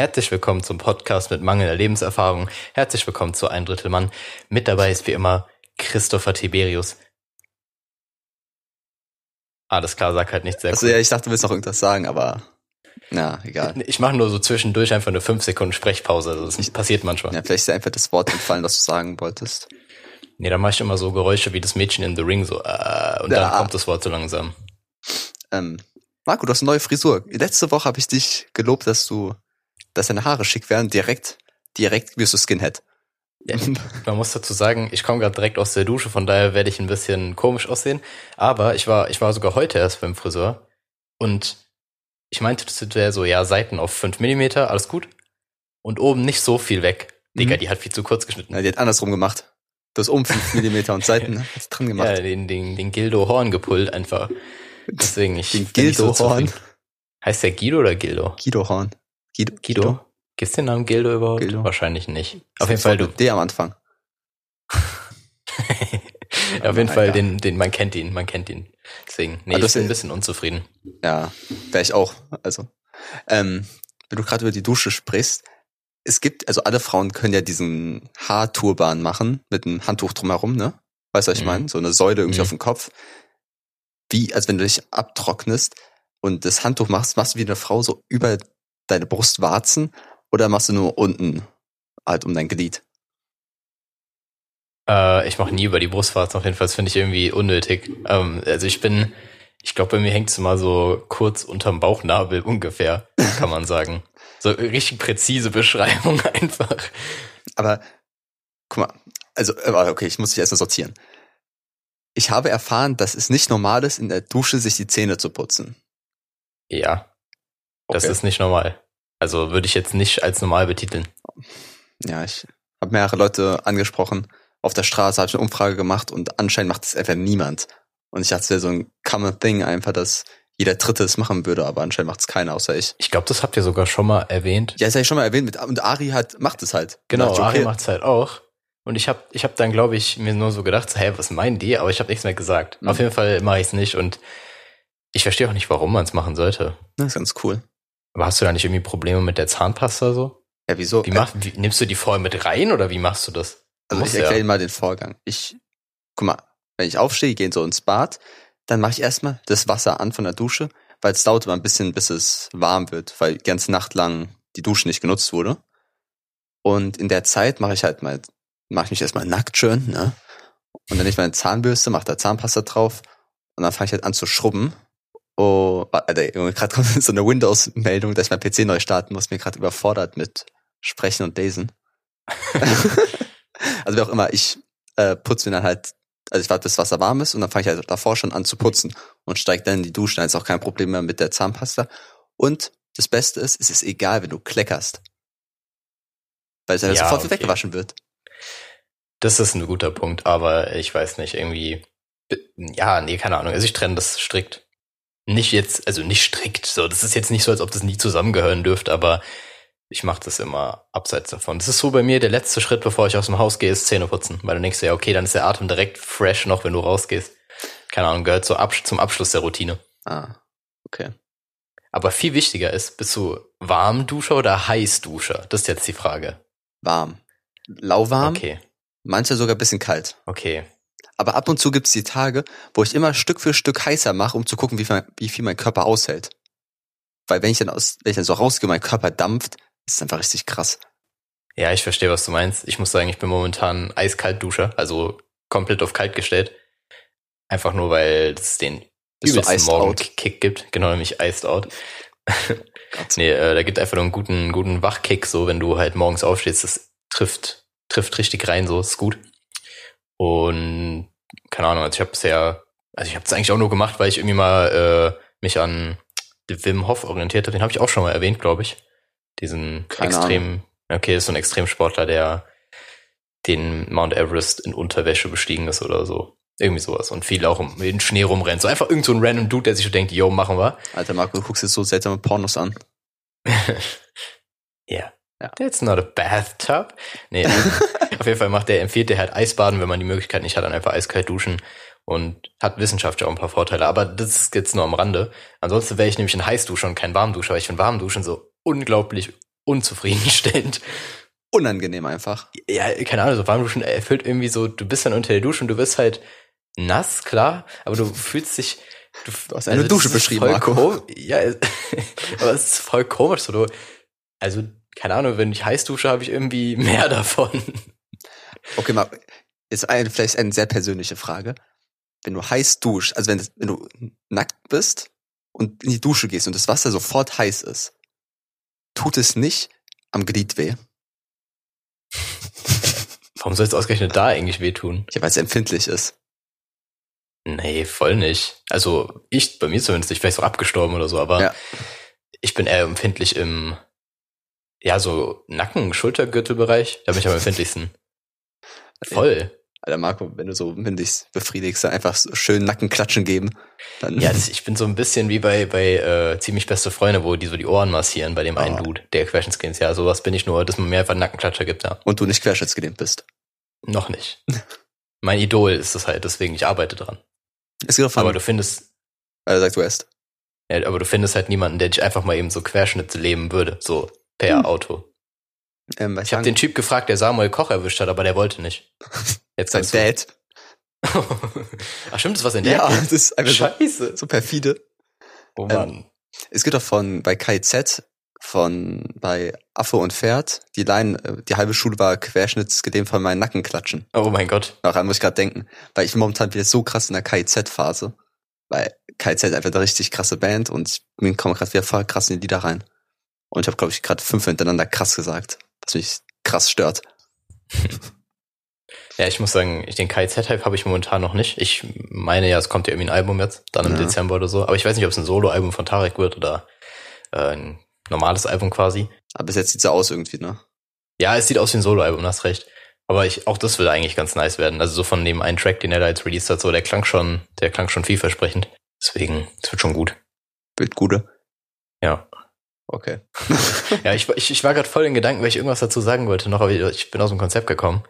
Herzlich willkommen zum Podcast mit mangelnder Lebenserfahrung. Herzlich willkommen zu Ein Drittel Mann. Mit dabei ist wie immer Christopher Tiberius. Alles klar, sag halt nichts sehr Also cool. ja, ich dachte, du willst noch irgendwas sagen, aber na, egal. Ich mache nur so zwischendurch einfach eine 5 Sekunden Sprechpause. Also das passiert manchmal. Ja, vielleicht ist dir einfach das Wort entfallen, was du sagen wolltest. Nee, dann mache ich immer so Geräusche wie das Mädchen in The Ring, so äh, und Ja. dann kommt das Wort so langsam. Ähm, Marco, du hast eine neue Frisur. Letzte Woche habe ich dich gelobt, dass du, dass deine Haare schick werden. Direkt, direkt wirst du Skinhead. Ja, man muss dazu sagen, ich komme gerade direkt aus der Dusche, von daher werde ich ein bisschen komisch aussehen. Aber ich war, ich war sogar heute erst beim Friseur und ich meinte, das wäre so, ja, Seiten auf 5 Millimeter, alles gut. Und oben nicht so viel weg. Digga, Mhm. die hat viel zu kurz geschnitten. Na, die hat andersrum gemacht. Du hast oben 5 Millimeter und Seiten ne? hast dran gemacht. Ja, den, den, den Gildo Horn gepullt einfach. Deswegen, ich Den so Gildo Horn. zufrieden. Heißt der Guido oder Gildo? Guido Horn. Guido? Guido? Gibt's den Namen Gildo überhaupt? Gildo. Wahrscheinlich nicht. Das Auf jeden Fall, du, D am Anfang. auf jeden Fall, den, den, man kennt ihn, man kennt ihn. Deswegen, nee, Aber ich bin ein bisschen unzufrieden. Ja, wäre ich auch. Also, ähm, wenn du gerade über die Dusche sprichst, es gibt, also alle Frauen können ja diesen Haarturban machen mit einem Handtuch drumherum, ne? Weißt du, was ich Mhm. meine? So eine Säule irgendwie Mhm. auf dem Kopf. Wie, als wenn du dich abtrocknest und das Handtuch machst, machst du wie eine Frau so über deine Brustwarzen oder machst du nur unten halt um dein Glied? Äh, ich mache nie über die Brustwarzen, auf jeden Fall, das finde ich irgendwie unnötig. Ähm, also ich bin, ich glaube, bei mir hängt es immer so kurz unterm Bauchnabel ungefähr, kann man sagen. So richtig präzise Beschreibung einfach. Aber guck mal, also äh, okay, ich muss dich erstmal sortieren. Ich habe erfahren, dass es nicht normal ist, in der Dusche sich die Zähne zu putzen. Ja, das Okay. ist nicht normal. Also würde ich jetzt nicht als normal betiteln. Ja, ich habe mehrere Leute angesprochen. Auf der Straße habe ich eine Umfrage gemacht und anscheinend macht es einfach niemand. Und ich dachte, es wäre so ein common thing einfach, dass jeder Dritte es machen würde, aber anscheinend macht es keiner außer ich. Ich glaube, das habt ihr sogar schon mal erwähnt. Ja, das habe ich schon mal erwähnt, mit, und Ari hat, macht es halt. Genau, Ari ich, okay, macht's halt auch. Und ich habe ich hab dann, glaube ich, mir nur so gedacht, so, hä, was meinen die? Aber ich habe nichts mehr gesagt. Mhm. Auf jeden Fall mache ich's nicht und ich verstehe auch nicht, warum man es machen sollte. Das ist ganz cool. Aber hast du da nicht irgendwie Probleme mit der Zahnpasta so? Ja, wieso? Wie, mach, wie nimmst du die vorher mit rein oder wie machst du das? Du Also ich erkläre Ihnen mal den Vorgang. Ich, guck mal, wenn ich aufstehe, gehe so ins Bad, dann mache ich erstmal das Wasser an von der Dusche, weil es dauert immer ein bisschen, bis es warm wird, weil die ganze Nacht lang die Dusche nicht genutzt wurde. Und in der Zeit mache ich halt mal, mache ich mich erstmal nackt schön, ne? Und dann nehme ich meine Zahnbürste, mache da Zahnpasta drauf und dann fange ich halt an zu schrubben. Oh, Junge, gerade kommt so eine Windows-Meldung, dass ich mein PC neu starten muss, mir gerade überfordert mit Sprechen und Lesen. also wie auch immer, ich äh, putze mir dann halt, also ich warte, bis das Wasser warm ist und dann fange ich halt davor schon an zu putzen und steige dann in die Dusche, dann ist auch kein Problem mehr mit der Zahnpasta. Und das Beste ist, es ist egal, wenn du kleckerst. Weil es dann Ja, sofort okay. weggewaschen wird. Das ist ein guter Punkt, aber ich weiß nicht, irgendwie. Ja, nee, keine Ahnung. Also ich trenne das strikt. Nicht jetzt, also nicht strikt. So, das ist jetzt nicht so, als ob das nie zusammengehören dürfte, aber ich mache das immer abseits davon. Das ist so bei mir der letzte Schritt, bevor ich aus dem Haus gehe, ist Zähne putzen. Weil du denkst, ja, okay, dann ist der Atem direkt fresh noch, wenn du rausgehst. Keine Ahnung, gehört so Absch zum Abschluss der Routine. Ah, okay. Aber viel wichtiger ist, bist du Warmduscher oder Heißduscher? Das ist jetzt die Frage. Warm. Lauwarm, Okay, manche sogar ein bisschen kalt. okay. Aber ab und zu gibt's die Tage, wo ich immer Stück für Stück heißer mache, um zu gucken, wie viel, wie viel mein Körper aushält. Weil wenn ich dann aus, wenn ich dann so rausgehe, mein Körper dampft, ist es einfach richtig krass. Ja, ich verstehe, was du meinst. Ich muss sagen, ich bin momentan eiskalt Duscher, also komplett auf kalt gestellt. Einfach nur, weil es den Bist übelsten? Morgen-Kick gibt. Genau, nämlich iced out. Nee, äh, da gibt einfach nur einen guten, guten Wachkick, so wenn du halt morgens aufstehst, das trifft, trifft richtig rein, so ist gut. Und keine Ahnung, also ich habe bisher, also ich habe es eigentlich auch nur gemacht, weil ich irgendwie mal äh, mich an Wim Hof orientiert habe. Den habe ich auch schon mal erwähnt, glaube ich. Diesen Keine extrem, okay, ist so ein Extremsportler, der den Mount Everest in Unterwäsche bestiegen ist oder so. Irgendwie sowas. Und viel auch um den Schnee rumrennt. So einfach irgend so ein random Dude, der sich so denkt, yo, machen wir. Alter Marco, du guckst jetzt so seltsame Pornos an. Ja. Ja. It's not a bathtub. Nee, auf jeden Fall macht der, empfiehlt der halt Eisbaden, wenn man die Möglichkeit nicht hat, dann einfach eiskalt duschen und hat wissenschaftlich auch ein paar Vorteile. Aber das ist jetzt nur am Rande. Ansonsten wäre ich nämlich ein Heißduscher und kein Warmduscher, weil ich finde Warmduschen so unglaublich unzufriedenstellend. Unangenehm einfach. Ja, keine Ahnung, so warm duschen erfüllt irgendwie so, du bist dann unter der Dusche und du bist halt nass, klar, aber du fühlst dich, du, Du hast eine Dusche das ist beschrieben, Marco. Ja, aber es ist voll komisch, so du, also, keine Ahnung, wenn ich heiß dusche, habe ich irgendwie mehr davon. Okay, mal, jetzt eine, vielleicht eine sehr persönliche Frage. Wenn du heiß duschst, also wenn, wenn du nackt bist und in die Dusche gehst und das Wasser sofort heiß ist, tut es nicht am Glied weh? Warum soll es ausgerechnet da eigentlich wehtun? Ja, weil es empfindlich ist. Nee, voll nicht. Also ich, bei mir zumindest, ich wäre so abgestorben oder so, aber Ja. ich bin eher empfindlich im, ja, so Nacken, Schultergürtelbereich. Da bin ich am empfindlichsten. Voll. Alter Marco, wenn du so dich befriedigst, dann einfach so schön Nackenklatschen geben. Dann Ja, das, ich bin so ein bisschen wie bei, bei äh, ziemlich beste Freunde, wo die so die Ohren massieren bei dem einen Oh. Dude, der Querschnittskins. Ja, sowas bin ich nur, dass man mir einfach Nackenklatscher gibt, ja. und du nicht querschnittsgelähmt bist. Noch nicht. mein Idol ist das halt, deswegen ich arbeite dran. Es geht doch von, Aber du findest, äh, sagt West. ja, aber du findest halt niemanden, der dich einfach mal eben so Querschnitt leben würde, so per Hm. Auto. Ähm, Ich habe den Typ gefragt, der Samuel Koch erwischt hat, aber der wollte nicht. Jetzt sein kannst du. Dad. Ach stimmt, das war sein Ja, Dad? das ist einfach so, Scheiße. so perfide. Oh Mann. Es gibt doch von bei KZ von bei Affe und Pferd die Line, äh, die halbe Schule war querschnittsgelähmt von meinen Nackenklatschen. Oh mein Gott. Daran muss ich gerade denken, weil ich momentan wieder so krass in der KZ-Phase, weil KZ einfach eine richtig krasse Band und ich komme gerade wieder voll krass in die Lieder rein. Und ich habe glaube ich gerade fünf hintereinander krass gesagt, was mich krass stört. Ja, ich muss sagen, ich den KZ-Hype habe ich momentan noch nicht. Ich meine ja, es kommt ja irgendwie ein Album jetzt, dann im Ja. Dezember oder so. Aber ich weiß nicht, ob es ein Solo-Album von Tarek wird oder äh, ein normales Album quasi. Aber bis jetzt sieht's so aus irgendwie, ne? Ja, es sieht aus wie ein Solo-Album, hast recht. Aber ich, auch das will eigentlich ganz nice werden. Also so von dem einen Track, den er da jetzt released hat, so der klang schon, der klang schon vielversprechend. Deswegen, es wird schon gut. Wird gute. Ja. Okay. Ja, ich, war- ich, ich war gerade voll in Gedanken, weil ich irgendwas dazu sagen wollte noch, aber ich, bin aus dem Konzept gekommen.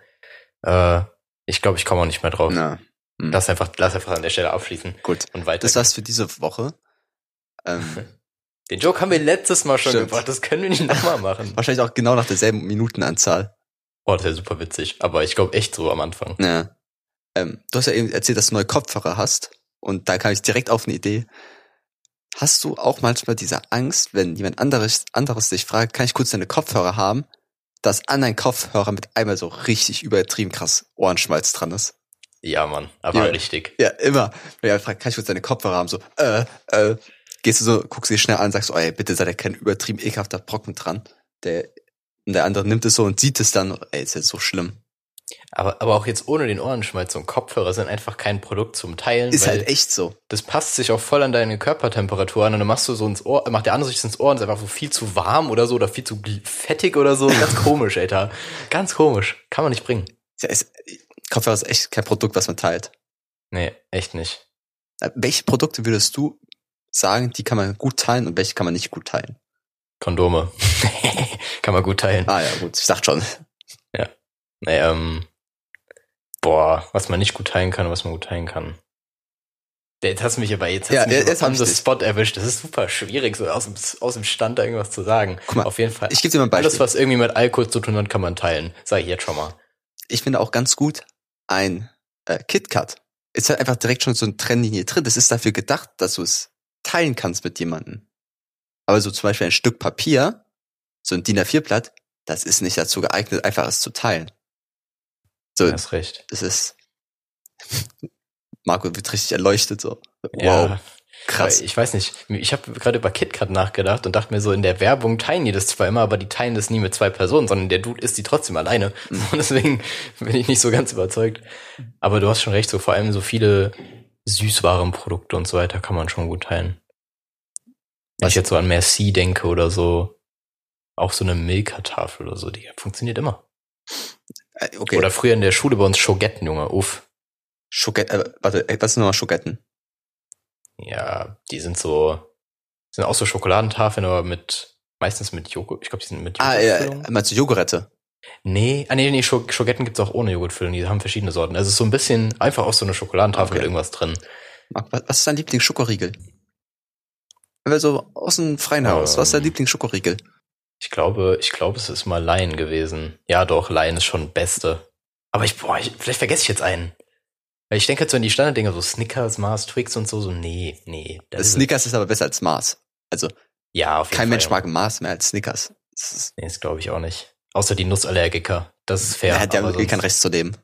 Äh, ich glaube, ich komme auch nicht mehr drauf. Na, hm. Lass einfach, lass einfach an der Stelle abschließen gut. und weiter. Das war's für diese Woche. Ähm, Den Joke haben wir letztes Mal schon Stimmt. gebracht, das können wir nicht nochmal machen. wahrscheinlich auch genau nach derselben Minutenanzahl. Boah, das ist ja super witzig, aber ich glaube echt so am Anfang. Ja. Ähm, du hast ja eben erzählt, dass du neue Kopfhörer hast. Und da kam ich direkt auf eine Idee. Hast du auch manchmal diese Angst, wenn jemand anderes, anderes dich fragt, kann ich kurz deine Kopfhörer haben, dass an deinen Kopfhörer mit einmal so richtig übertrieben krass Ohrenschmalz dran ist? Ja, Mann, aber Ja. richtig. Ja, immer. Wenn jemand fragt, kann ich kurz deine Kopfhörer haben? So, äh, äh, gehst du so, guckst du dich schnell an und sagst, oh ey, bitte sei da kein übertrieben ekelhafter Brocken dran. Der, und der andere nimmt es so und sieht es dann, ey, ist jetzt so schlimm. Aber, aber auch jetzt ohne den Ohrenschmalz und Kopfhörer sind einfach kein Produkt zum Teilen. Ist halt echt so. Das passt sich auch voll an deine Körpertemperatur an und dann machst du so ins Ohr, macht der andere sich ins Ohr und ist einfach so viel zu warm oder so oder viel zu fettig oder so. Ganz komisch, Alter. Ganz komisch. Kann man nicht bringen. Ja, ist, Kopfhörer ist echt kein Produkt, was man teilt. Nee, echt nicht. Äh, Welche Produkte würdest du sagen, die kann man gut teilen und welche kann man nicht gut teilen? Kondome. Kann man gut teilen. Ah ja, gut, ich dachte schon. Nee, ähm, boah, was man nicht gut teilen kann was man gut teilen kann. Jetzt hast du mich aber jetzt, Ja, jetzt on the spot erwischt. Das ist super schwierig, so aus dem, aus dem Stand da irgendwas zu sagen. Guck mal, Auf jeden Fall. Ich gebe dir mal ein Beispiel. Alles, was irgendwie mit Alkohol zu tun hat, kann man teilen. Sag ich jetzt schon mal. ich finde auch ganz gut ein äh, KitKat. Ist halt einfach direkt schon so eine Trennlinie drin. Das ist dafür gedacht, dass du es teilen kannst mit jemandem. Aber so zum Beispiel ein Stück Papier, so ein DIN A4-Blatt, das ist nicht dazu geeignet, einfach es zu teilen. So, Du hast recht. es ist. Marco wird richtig erleuchtet so. Wow, Ja, krass. Ich weiß nicht. Ich habe gerade über KitKat nachgedacht und dachte mir so, in der Werbung teilen die das zwar immer, aber die teilen das nie mit zwei Personen, sondern der Dude isst die trotzdem alleine. Mhm. Und deswegen bin ich nicht so ganz überzeugt. Aber du hast schon recht, so vor allem so viele Süßwarenprodukte und so weiter kann man schon gut teilen. Wenn Was- ich jetzt so an Merci denke oder so, auch so eine Milka-Tafel oder so, die funktioniert immer. Äh, Okay, Oder früher in der Schule bei uns Schogetten, Junge, uff. Schoget, äh, warte, äh, was sind nochmal Schogetten? Ja, die sind so, sind auch so Schokoladentafeln, aber mit, meistens mit Joghurt. Ich glaube, die sind mit Ah, ja, Joghurtfüllung. meinst du Jogurette? Nee, ah, nee, nee, Schogetten gibt's auch ohne Joghurtfüllung. Die haben verschiedene Sorten. Also es ist so ein bisschen einfach auch so eine Schokoladentafel Okay. mit irgendwas drin. Was, ist dein Lieblingsschokoriegel? Wenn wir so aus dem freien Haus, was ist dein Ähm. Lieblingsschokoriegel? Ich glaube, ich glaube, es ist mal Lion gewesen. Ja, doch, Lion ist schon Beste. Aber ich, boah, ich, vielleicht vergesse ich jetzt einen. Weil ich denke halt so an die Standarddinger, so Snickers, Mars, Twix und so, so, nee, nee. Das Snickers ist aber besser als Mars. Also, ja, auf jeden kein Fall, Mensch ja. mag Mars mehr als Snickers. Das ist, Nee, das glaube ich auch nicht. Außer die Nussallergiker. Das ist fair. ja, die haben aber eh kein Recht zu dem.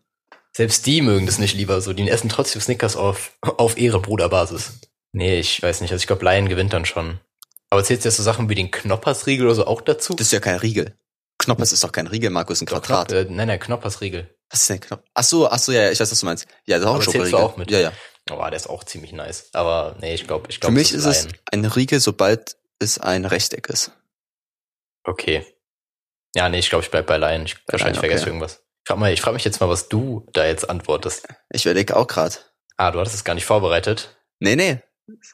Selbst die mögen das nicht lieber so. Die essen trotzdem Snickers auf, auf ihre Bruderbasis. Nee, ich weiß nicht. Also ich glaube, Lion gewinnt dann schon. Aber zählt jetzt so Sachen wie den Knoppersriegel oder so auch dazu? Das ist ja kein Riegel. Knoppers ist doch kein Riegel, Markus, ein Doch, Quadrat. Knop, äh, nein, nein, Knoppersriegel. Was ist denn Knopf? Ach so, ach so, ja, ja, ich weiß, was du meinst. Ja, das ist auch Aber ein du auch mit? Ja, ja. Oh, der ist auch ziemlich nice. Aber nee, ich glaube, ich Für glaube, mich ist es ein Riegel, sobald es ein Rechteck ist. Okay. Ja, nee, ich glaube, ich bleib bei Lion. Ich, wahrscheinlich Lion, vergesse okay. ich irgendwas. Ich frage ich frag mich jetzt mal, was du da jetzt antwortest. Ich überlege auch gerade. Ah, du hattest es gar nicht vorbereitet. Nee, nee.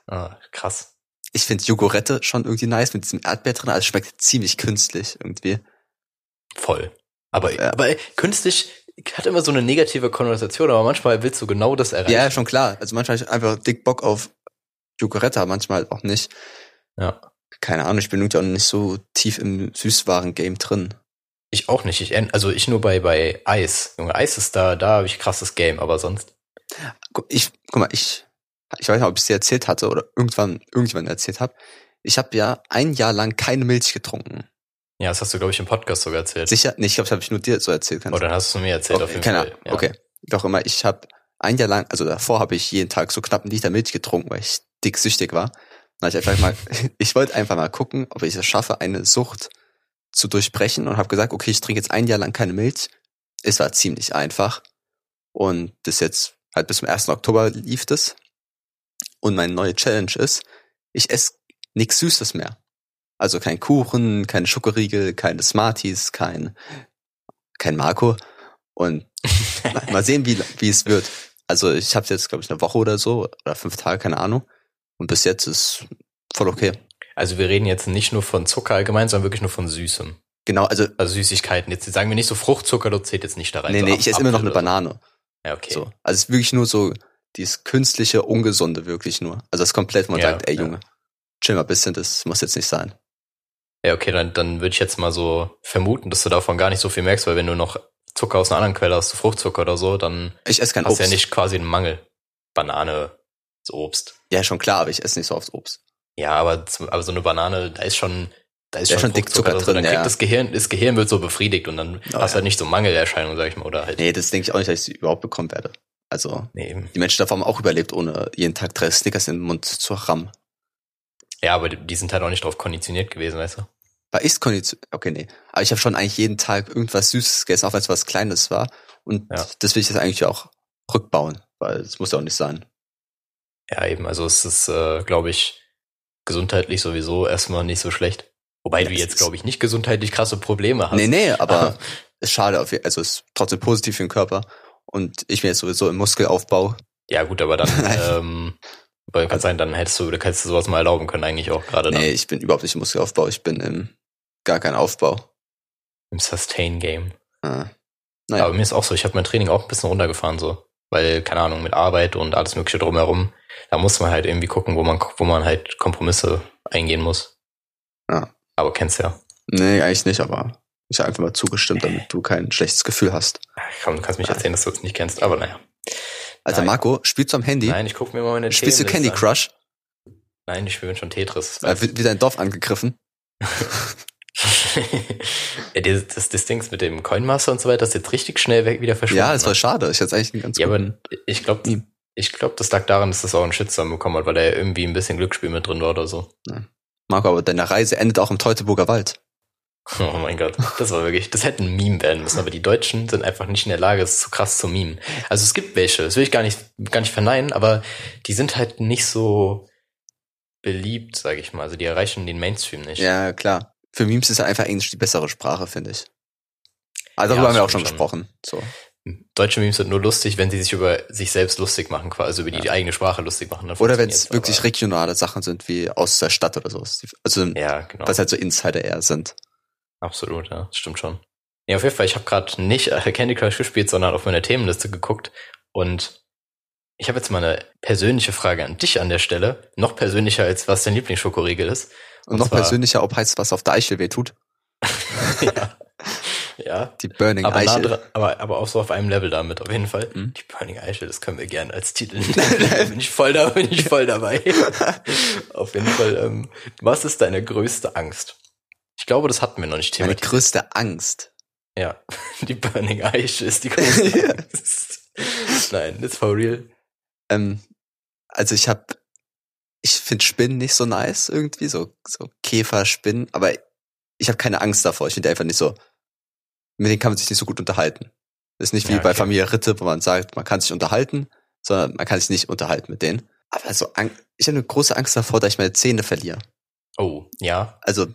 Ah, krass. Ich finde Jogurette schon irgendwie nice mit diesem Erdbeer drin. Also es schmeckt ziemlich künstlich irgendwie. Voll. Aber, Ja. aber künstlich hat immer so eine negative Konnotation, aber manchmal willst du genau das erreichen. Ja, schon klar. Also manchmal hab ich einfach dick Bock auf Jogurette, aber manchmal halt auch nicht. Ja. Keine Ahnung, ich bin irgendwie auch nicht so tief im Süßwaren-Game drin. Ich auch nicht. Ich, also ich nur bei, bei Eis. Junge, Eis ist da, da habe ich krasses Game, aber sonst. Ich, guck mal, ich, ich weiß nicht, ob ich es dir erzählt hatte oder irgendwann irgendjemand erzählt habe. Ich habe ja ein Jahr lang keine Milch getrunken. Ja, das hast du, glaube ich, im Podcast sogar erzählt. Sicher? Nee, ich glaube, das habe ich nur dir so erzählt. Oder dann hast du mir erzählt okay, auf jeden keine Fall. Ahnung. Ja. Okay. Doch immer, ich habe ein Jahr lang, also davor habe ich jeden Tag so knapp einen Liter Milch getrunken, weil ich dick süchtig war. Dann ich einfach mal, ich wollte einfach mal gucken, ob ich es schaffe, eine Sucht zu durchbrechen und habe gesagt, okay, ich trinke jetzt ein Jahr lang keine Milch. Es war ziemlich einfach. Und das jetzt halt bis zum 1. Oktober lief das. Und meine neue Challenge ist, ich esse nichts Süßes mehr. Also kein Kuchen, keine Schokoriegel, keine Smarties, kein, kein Marco. Und mal- sehen, wie, wie es wird. Also ich habe jetzt, glaube ich, eine Woche oder so, oder fünf Tage, keine Ahnung. Und bis jetzt ist voll okay. Also wir reden jetzt nicht nur von Zucker allgemein, sondern wirklich nur von Süßem. Genau, also, Also Süßigkeiten. Jetzt sagen wir nicht so Fruchtzucker, das zählt jetzt nicht da rein. nee, so nee, ich esse immer noch eine Banane. So. Ja, okay. So. Also es ist wirklich nur so dieses künstliche, ungesunde wirklich nur. Also das komplett, man Ja, sagt, ey ja. Junge, chill mal ein bisschen, das muss jetzt nicht sein. Ja, okay, dann, dann würde ich jetzt mal so vermuten, dass du davon gar nicht so viel merkst, weil wenn du noch Zucker aus einer anderen Quelle hast, Fruchtzucker oder so, dann Ich esse kein hast du ja nicht quasi einen Mangel. Banane, so Obst. ja, schon klar, aber ich esse nicht so oft Obst. Ja, aber, aber so eine Banane, da ist schon, da ist Da schon, schon dick Zucker drin. Dann kriegt ja. das Gehirn, das Gehirn wird so befriedigt und dann Oh, hast du ja. halt nicht so Mangelerscheinungen, sag ich mal, oder halt. Nee, das denke ich auch nicht, dass ich sie überhaupt bekommen werde. Also Nee, die Menschen davon haben auch überlebt, ohne jeden Tag drei Snickers in den Mund zu rammen. Ja, aber die, sind halt auch nicht drauf konditioniert gewesen, weißt du? War ich konditioniert? Okay, nee. Aber ich habe schon eigentlich jeden Tag irgendwas Süßes gegessen, auch wenn es was Kleines war. Und Ja. das will ich jetzt eigentlich auch rückbauen, weil es muss ja auch nicht sein. Ja, eben. Also es ist, äh, glaube ich, gesundheitlich sowieso erstmal nicht so schlecht. Wobei Ja, du es jetzt, glaube ich, nicht gesundheitlich krasse Probleme hast. Nee, nee, aber ist schade, auf, also ist trotzdem positiv für den Körper. Und ich bin jetzt sowieso im Muskelaufbau. Ja, gut, aber dann, ähm, weil kann sein, dann hättest du, hättest du sowas mal erlauben können, eigentlich auch gerade dann Nee, ich bin überhaupt nicht im Muskelaufbau, ich bin im gar kein Aufbau. im Sustain-Game. Ah. Naja. Aber mir ist auch so, ich habe mein Training auch ein bisschen runtergefahren, so. Weil, keine Ahnung, mit Arbeit und alles mögliche drumherum, da muss man halt irgendwie gucken, wo man, wo man halt Kompromisse eingehen muss. Ja. Aber kennst ja. Nee, eigentlich nicht, aber ich habe einfach mal zugestimmt, damit du kein schlechtes Gefühl hast. Komm, du kannst mich erzählen, dass du es nicht kennst, aber naja. Alter, Nein. Marco, spielst du am Handy? Nein, ich gucke mir mal meine Spielst du Candy an. Crush? Nein, ich spiele schon Tetris. Äh, wird wieder ein Dorf angegriffen? ja, das, das, das Dings mit dem Coinmaster und so weiter, das ist jetzt richtig schnell weg wieder verschwunden. Ja, es war ne? schade. Ich hatte eigentlich einen ganz Ja, aber ich glaube, ich glaube, das lag daran, dass das auch einen Shitstorm bekommen hat, weil er irgendwie ein bisschen Glücksspiel mit drin war oder so. Marco, aber deine Reise endet auch im Teutoburger Wald. Oh mein Gott, das war wirklich, das hätte ein Meme werden müssen, aber die Deutschen sind einfach nicht in der Lage, es zu krass zu memen. Also es gibt welche, das will ich gar nicht, gar nicht verneinen, aber die sind halt nicht so beliebt, sage ich mal. Also die erreichen den Mainstream nicht. Ja, klar. Für Memes ist ja einfach Englisch die bessere Sprache, finde ich. Also Ja, darüber haben wir auch schon schon. gesprochen. So. Deutsche Memes sind nur lustig, wenn sie sich über sich selbst lustig machen, quasi also über die eigene Sprache lustig machen. Oder wenn es wirklich regionale Sachen sind, wie aus der Stadt oder so. Also, Ja, genau. was halt so Insider eher sind. Absolut, ja, das stimmt schon. Ja, auf jeden Fall, ich habe gerade nicht äh, Candy Crush gespielt, sondern auf meine Themenliste geguckt und ich habe jetzt mal eine persönliche Frage an dich an der Stelle, noch persönlicher als was dein Lieblingsschokoriegel ist. Und, Und noch zwar- persönlicher, ob heißt was auf der Eichel weh tut. ja. ja. Die Burning Aber, nah Eichel. dran, aber, aber auch so auf einem Level damit, auf jeden Fall. Mhm. Die Burning Eichel, das können wir gerne als Titel nehmen. da bin ich voll da, bin ich voll dabei. auf jeden Fall, ähm, was ist deine größte Angst? Ich glaube, das hatten wir noch nicht Meine thematisiert. größte Angst. Ja, die Burning Eichel ist die größte Angst. Nein, it's for real. Ähm, also ich habe, ich finde Spinnen nicht so nice irgendwie, so, so Käferspinnen, aber ich habe keine Angst davor. Ich finde einfach nicht so, mit denen kann man sich nicht so gut unterhalten. Das ist nicht wie Ja, bei okay. Familie Ritte, wo man sagt, man kann sich unterhalten, sondern man kann sich nicht unterhalten mit denen. Aber so, ich habe eine große Angst davor, dass ich meine Zähne verliere. Oh, ja, Also,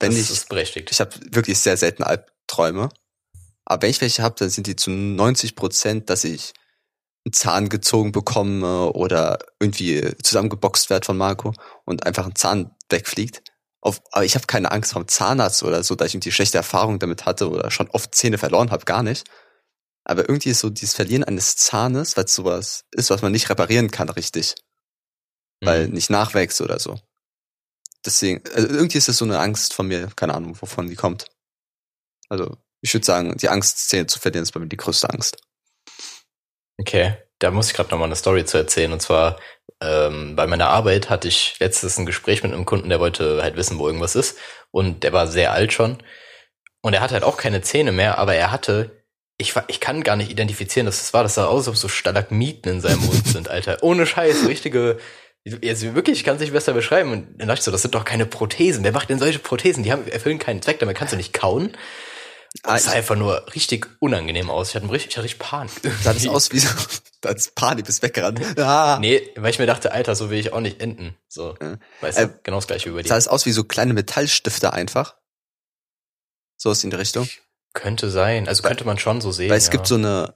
wenn das ich, ist berechtigt. ich habe wirklich sehr selten Albträume. Aber wenn ich welche habe, dann sind die zu 90 Prozent, dass ich einen Zahn gezogen bekomme oder irgendwie zusammengeboxt werde von Marco und einfach ein Zahn wegfliegt. Auf, aber ich habe keine Angst vom Zahnarzt oder so, da ich irgendwie schlechte Erfahrungen damit hatte oder schon oft Zähne verloren habe, gar nicht. Aber irgendwie ist so dieses Verlieren eines Zahnes, weil es sowas ist, was man nicht reparieren kann, richtig. Weil Mhm. nicht nachwächst oder so. Deswegen, also irgendwie ist es so eine Angst von mir, keine Ahnung, wovon die kommt. Also, ich würde sagen, die Angst, Zähne zu verlieren, ist bei mir die größte Angst. Okay, da muss ich gerade noch mal eine Story zu erzählen. Und zwar ähm, bei meiner Arbeit hatte ich letztes ein Gespräch mit einem Kunden, der wollte halt wissen, wo irgendwas ist. Und der war sehr alt schon. Und er hatte halt auch keine Zähne mehr, aber er hatte, ich, ich kann gar nicht identifizieren, dass das war. Das sah aus, als ob so Stalagmiten in seinem Mund sind, Alter. Ohne Scheiß, richtige. Jetzt wirklich, ich kann es nicht besser beschreiben. Und dann dachte ich so, das sind doch keine Prothesen. Wer macht denn solche Prothesen? Die haben, erfüllen keinen Zweck, damit kannst du nicht kauen. Das sah einfach nur richtig unangenehm aus. Ich hatte richtig, ich hatte richtig Panik. Sah das aus wie so, als Panik bist weggerannt. Ah. Nee, weil ich mir dachte, Alter, so will ich auch nicht enden. So, Ja. weißt du, Äh, genau das gleiche über die. Sah das aus wie so kleine Metallstifte einfach? So ist in die Richtung. könnte sein. Also könnte man schon so sehen. Weil es ja. gibt so eine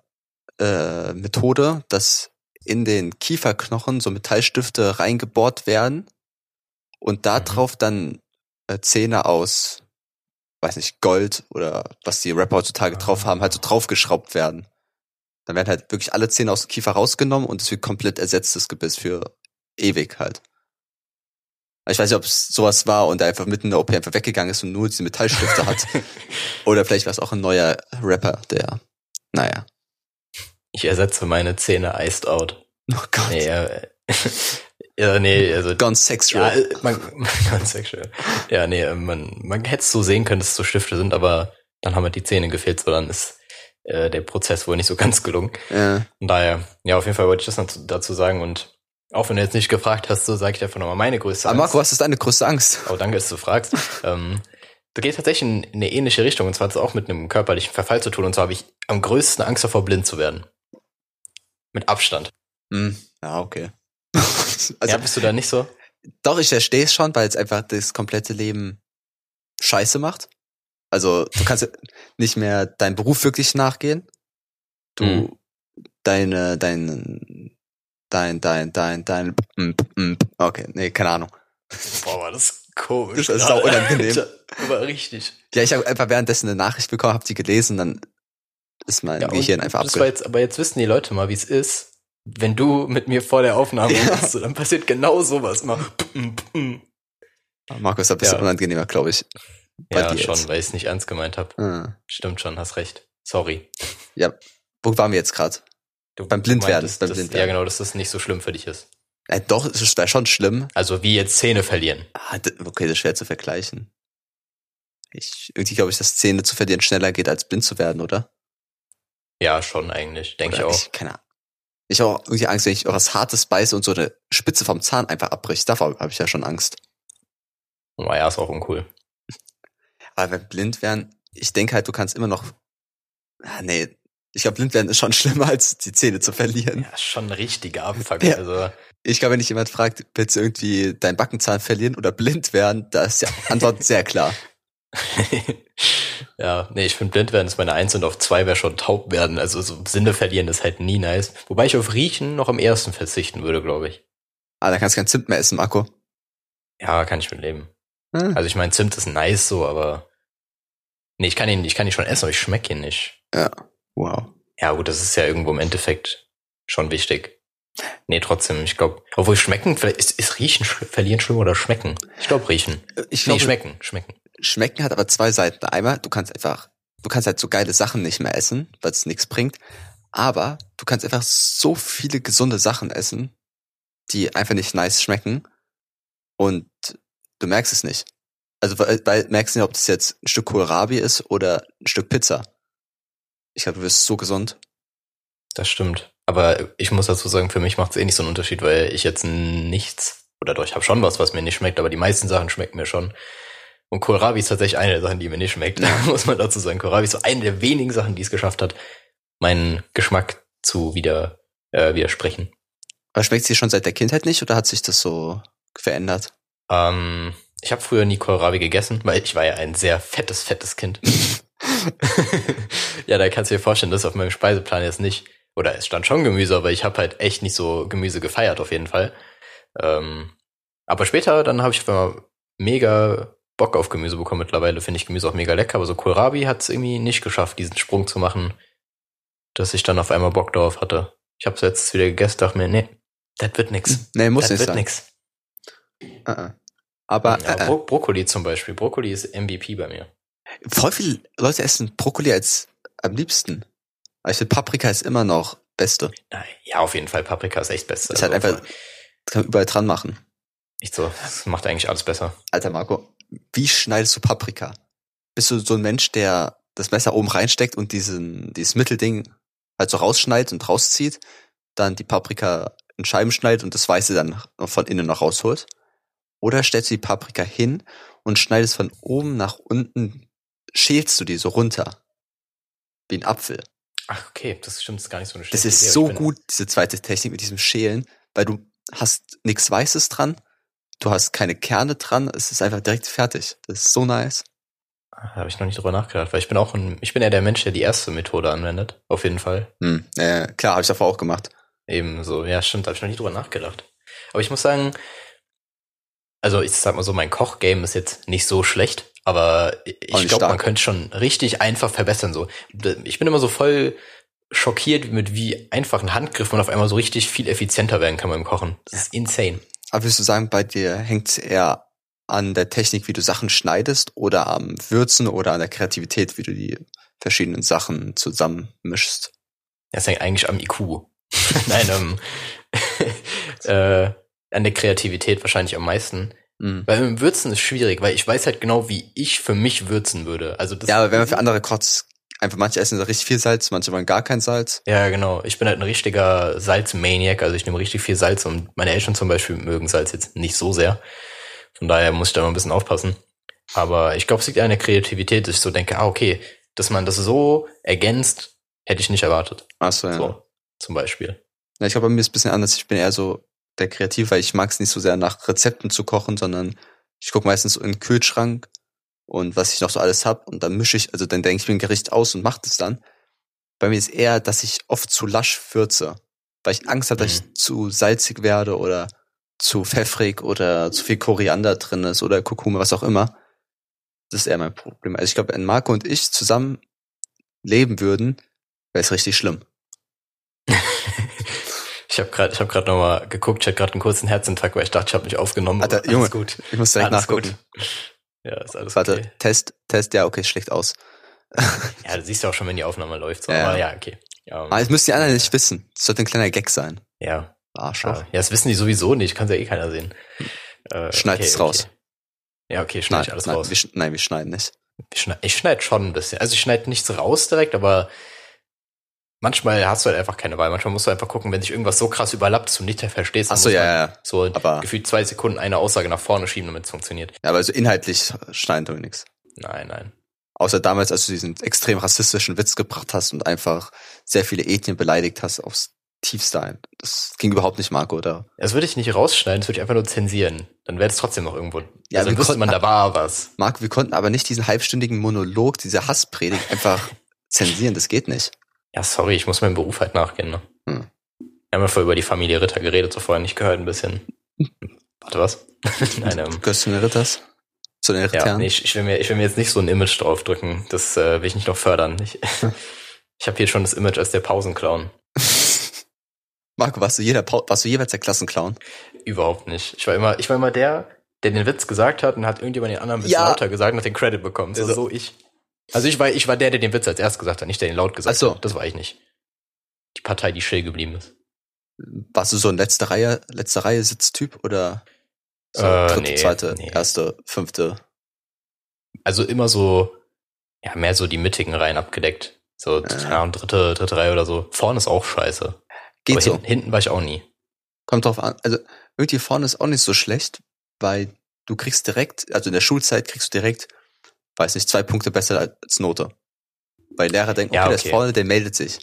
äh, Methode, dass in den Kieferknochen so Metallstifte reingebohrt werden und da Mhm. drauf dann äh, Zähne aus, weiß nicht, Gold oder was die Rapper heutzutage drauf Ah. haben, halt so draufgeschraubt werden. Dann werden halt wirklich alle Zähne aus dem Kiefer rausgenommen und es wird komplett ersetztes Gebiss für ewig halt. Ich weiß nicht, ob es sowas war und er einfach mitten in der OP einfach weggegangen ist und nur diese Metallstifte hat. Oder vielleicht war es auch ein neuer Rapper, der, naja. Ich ersetze meine Zähne iced out. Oh Gott. Nee, äh, ja, nee, also Gone ja, sexual. äh, man, ganz sexual. Ja, nee, äh, man, man hätte es so sehen können, dass es so Stifte sind, aber dann haben halt die Zähne gefehlt, so dann ist äh, der Prozess wohl nicht so ganz gelungen. Ja. Von daher, ja, auf jeden Fall wollte ich das noch dazu sagen und auch wenn du jetzt nicht gefragt hast, so sage ich einfach nochmal meine größte Aber Angst. Marco, was ist deine größte Angst? Oh, danke, dass du fragst. ähm, da geht tatsächlich in, in eine ähnliche Richtung. Und zwar hat es auch mit einem körperlichen Verfall zu tun. Und zwar habe ich am größten Angst davor, blind zu werden. Mit Abstand. Hm, ja, okay. also, ja, bist du da nicht so? doch, ich verstehe es schon, weil es einfach das komplette Leben scheiße macht. Also, du kannst nicht mehr deinem Beruf wirklich nachgehen. Du, Mhm. deine, dein, dein, dein, dein, dein, mm, mm, okay, nee, keine Ahnung. Boah, war das komisch. Das ist sau unangenehm. Alter, war richtig. Ja, ich habe einfach währenddessen eine Nachricht bekommen, habe die gelesen, dann ist mein Ja, Gehirn einfach das war abge... jetzt, aber jetzt wissen die Leute mal, wie es ist. Wenn du mit mir vor der Aufnahme Ja. bist, dann passiert genau sowas. Immer. Marco ist ein bisschen Ja. unangenehmer, glaube ich. Bei Ja, dir schon, jetzt. weil ich es nicht ernst gemeint habe. Ah. Stimmt schon, hast recht. Sorry. Wo waren wir jetzt gerade? Du, Beim du Blindwerden, beim dass- Blindwerden. Ja, genau, dass das nicht so schlimm für dich ist. Äh, doch, es wäre schon schlimm. Also wie jetzt Zähne verlieren. Ah, okay, das ist schwer zu vergleichen. Ich, irgendwie glaube ich, dass Zähne zu verlieren schneller geht, als blind zu werden, oder? Ja, schon eigentlich, denke ich auch. keine Ahnung. Ich habe auch irgendwie Angst, wenn ich was Hartes beiße und so eine Spitze vom Zahn einfach abbricht. Davor habe ich ja schon Angst. Aber ja, ist auch uncool. Aber wenn blind werden, ich denke halt, du kannst immer noch. Ah, nee, ich glaube, blind werden ist schon schlimmer, als die Zähne zu verlieren. Ja, schon ein richtiger Abfuck. Ja. Also, Ich glaube, wenn dich jemand fragt, willst du irgendwie deinen Backenzahn verlieren oder blind werden, da ist die Antwort sehr klar. Ja, nee, ich finde blind werden ist meine Eins und auf zwei wäre schon taub werden. Also so Sinne verlieren ist halt nie nice. Wobei ich auf Riechen noch am ersten verzichten würde, glaube ich. Ah, da kannst du kein Zimt mehr essen, Marco. Ja, kann ich mit leben. Ah. Also ich meine, Zimt ist nice so, aber nee, ich kann ihn, ich kann ihn schon essen, aber ich schmecke ihn nicht. Wow. Ja, gut, das ist ja irgendwo im Endeffekt schon wichtig. Nee, trotzdem, ich glaube, obwohl schmecken, vielleicht ist, ist riechen verlieren schlimm oder schmecken? Ich glaube riechen. Ich Nee, glaube, schmecken, schmecken. Schmecken hat aber zwei Seiten. Einmal, du kannst einfach, du kannst halt so geile Sachen nicht mehr essen, weil es nichts bringt. Aber du kannst einfach so viele gesunde Sachen essen, die einfach nicht nice schmecken. Und du merkst es nicht. Also, weil, weil merkst du nicht, ob das jetzt ein Stück Kohlrabi ist oder ein Stück Pizza. Ich glaube, du wirst so gesund. Das stimmt. Aber ich muss dazu sagen, für mich macht es eh nicht so einen Unterschied, weil ich jetzt nichts, oder doch, ich habe schon was, was mir nicht schmeckt, aber die meisten Sachen schmecken mir schon. Und Kohlrabi ist tatsächlich eine der Sachen, die mir nicht schmeckt, muss man dazu sagen. Kohlrabi ist so eine der wenigen Sachen, die es geschafft hat, meinen Geschmack zu wieder äh, widersprechen. Aber schmeckt sie schon seit der Kindheit nicht oder hat sich das so verändert? Ähm, ich habe früher nie Kohlrabi gegessen, weil ich war ja ein sehr fettes, fettes Kind. ja, da kannst du dir vorstellen, das ist auf meinem Speiseplan jetzt nicht. Oder es stand schon Gemüse, aber ich habe halt echt nicht so Gemüse gefeiert, auf jeden Fall. Ähm, aber später, dann habe ich auf einmal mega Bock auf Gemüse bekommen. Mittlerweile finde ich Gemüse auch mega lecker, aber so Kohlrabi hat es irgendwie nicht geschafft, diesen Sprung zu machen, dass ich dann auf einmal Bock darauf hatte. Ich habe es jetzt wieder gegessen, dachte mir, nee, das wird nix. Nee, muss das nicht wird sein. nix. Uh -uh. Aber ja, äh, Bro Brokkoli zum Beispiel. Brokkoli ist MVP bei mir. voll viele Leute essen Brokkoli als am liebsten. Aber ich finde, Paprika ist immer noch beste. Ja, auf jeden Fall. Paprika ist echt beste. Ist halt einfach, das kann man überall dran machen. Nicht so. Das macht eigentlich alles besser. Alter Marco, wie schneidest du Paprika? Bist du so ein Mensch, der das Messer oben reinsteckt und diesen, dieses Mittelding halt so rausschneidet und rauszieht, dann die Paprika in Scheiben schneidet und das Weiße dann von innen noch rausholt? Oder stellst du die Paprika hin und schneidest von oben nach unten, schälst du die so runter? Wie ein Apfel. Ach, okay, das stimmt, das ist gar nicht so eine Das ist Idee, so gut, diese zweite Technik mit diesem Schälen, weil du hast nichts Weißes dran, du hast keine Kerne dran, es ist einfach direkt fertig. Das ist so nice. Da habe ich noch nicht drüber nachgedacht, weil ich bin auch ein, ich bin ja der Mensch, der die erste Methode anwendet. Auf jeden Fall. Hm, äh, klar, habe ich davor auch gemacht. Eben so, ja, stimmt, habe ich noch nie drüber nachgedacht. Aber ich muss sagen, also ich sag mal so, mein Kochgame ist jetzt nicht so schlecht, aber ich nicht glaube, man könnte schon richtig einfach verbessern. So, ich bin immer so voll schockiert, mit wie einfach ein Handgriff man auf einmal so richtig viel effizienter werden kann beim Kochen. Das ist insane. Aber würdest du sagen, bei dir hängt es eher an der Technik, wie du Sachen schneidest oder am Würzen oder an der Kreativität, wie du die verschiedenen Sachen zusammenmischst? Das hängt eigentlich am IQ. Nein, ähm, äh, an der Kreativität wahrscheinlich am meisten. Hm. Weil mit dem Würzen ist schwierig, weil ich weiß halt genau, wie ich für mich würzen würde. Also das Ja, aber wenn man für andere kocht, einfach manche essen da richtig viel Salz, manche wollen gar kein Salz. Ja, genau. Ich bin halt ein richtiger Salzmaniac, also ich nehme richtig viel Salz und meine Eltern zum Beispiel mögen Salz jetzt nicht so sehr. Von daher muss ich da mal ein bisschen aufpassen. Aber ich glaube, es liegt an der Kreativität, dass ich so denke, ah, okay, dass man das so ergänzt, hätte ich nicht erwartet. Achso, ja. So, zum Beispiel. Ja, ich glaube, bei mir ist es ein bisschen anders. Ich bin eher so der Kreativ, weil ich mag es nicht so sehr nach Rezepten zu kochen, sondern ich gucke meistens so in den Kühlschrank und was ich noch so alles hab und dann mische ich, also dann denke ich mir ein Gericht aus und mache das dann. Bei mir ist eher, dass ich oft zu lasch würze, weil ich Angst habe, dass ich zu salzig werde oder zu pfeffrig oder zu viel Koriander drin ist oder Kurkuma, was auch immer. Das ist eher mein Problem. Also ich glaube, wenn Marco und ich zusammen leben würden, wäre es richtig schlimm. Ich habe gerade, ich habe gerade noch mal geguckt, ich hatte gerade einen kurzen Herzinfarkt, weil ich dachte, ich habe mich aufgenommen. Alter, Junge, gut. Ich muss direkt Alles nachgucken. gut. Ja, ist alles Warte, okay. Test, Test, ja, okay, schlecht aus. Ja, du siehst ja auch schon, wenn die Aufnahme läuft. So. Ja. Aber ja, okay. Ja, Aber das müssen die anderen nicht wissen. Das sollte ein kleiner Gag sein. ja, Arschloch. Ja, das wissen die sowieso nicht, kann ja eh keiner sehen. Äh, Schneid es raus. Ja, okay, schneid Nein, ich alles nein, raus. Wir, nein, wir schneiden nicht. Ich schneid, ich schneid schon ein bisschen. Also ich schneide nichts raus direkt, aber manchmal hast du halt einfach keine Wahl. Manchmal musst du einfach gucken, wenn sich irgendwas so krass überlappt, dass du nicht verstehst. dann Ach so, muss ja, ja. So Aber- gefühlt zwei Sekunden eine Aussage nach vorne schieben, damit es funktioniert. Ja, aber so inhaltlich schneiden wir nichts. Nein, nein. Außer damals, als du diesen extrem rassistischen Witz gebracht hast und einfach sehr viele Ethnien beleidigt hast aufs tiefste ein. Das ging überhaupt nicht, Marco, oder? Das würde ich nicht rausschneiden, das würde ich einfach nur zensieren. Dann wäre es trotzdem noch irgendwo. Ja, also dann wüsste man, da war was. Marco, wir konnten aber nicht diesen halbstündigen Monolog, diese Hasspredigt einfach zensieren. Das geht nicht. Ja, sorry, ich muss meinem Beruf halt nachgehen. Ne? Hm. Wir haben ja vorher über die Familie Ritter geredet, so vorher nicht gehört ein bisschen. Warte, was? Nein, ähm, Gehörst du zu den Ritters? Zu den Ja, Rittern? nee, ich, ich, will mir, ich will mir jetzt nicht so ein Image draufdrücken. Das äh, will ich nicht noch fördern. Ich, ich habe hier schon das Image als der Pausenclown. Marco, warst du, jeder, Pau- warst du jeweils der Klassenclown? Überhaupt nicht. Ich war immer, ich war immer der, der den Witz gesagt hat und hat irgendjemand den anderen ein bisschen Ja. lauter gesagt und hat den Credit bekommen. So, Also- so ich. Also ich war, ich war der, der den Witz als erst gesagt hat, nicht der den laut gesagt Ach so. hat. Das war ich nicht. Die Partei, die still geblieben ist. Warst du so ein letzte Reihe, letzte Reihe Sitztyp oder so Äh, dritte, nee, zweite, nee. erste, fünfte? Also immer so, ja, mehr so die mittigen Reihen abgedeckt. So, keine Ahnung, dritte, dritte Reihe oder so. Vorne ist auch scheiße. Geht Aber so. Hinten, hinten war ich auch nie. Kommt drauf an. Also irgendwie vorne ist auch nicht so schlecht, weil du kriegst direkt, also in der Schulzeit kriegst du direkt, weiß nicht, zwei Punkte besser als Note. Weil Lehrer denken, okay, Ja, der ist okay. vorne, der meldet sich.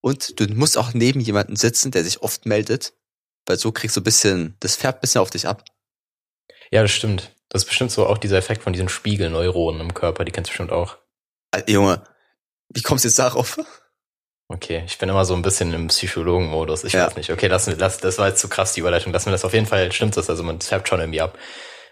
Und du musst auch neben jemanden sitzen, der sich oft meldet, weil so kriegst du ein bisschen, das färbt ein bisschen auf dich ab. Ja, das stimmt. Das ist bestimmt so auch dieser Effekt von diesen Spiegelneuronen im Körper, die kennst du bestimmt auch. Äh, Junge, wie kommst du jetzt darauf? Okay, ich bin immer so ein bisschen im Psychologen-Modus. Ich Ja. weiß nicht. Okay, lass, lass, das war jetzt zu krass, die Überleitung. Lassen wir das auf jeden Fall, stimmt das. Also man färbt schon irgendwie ab.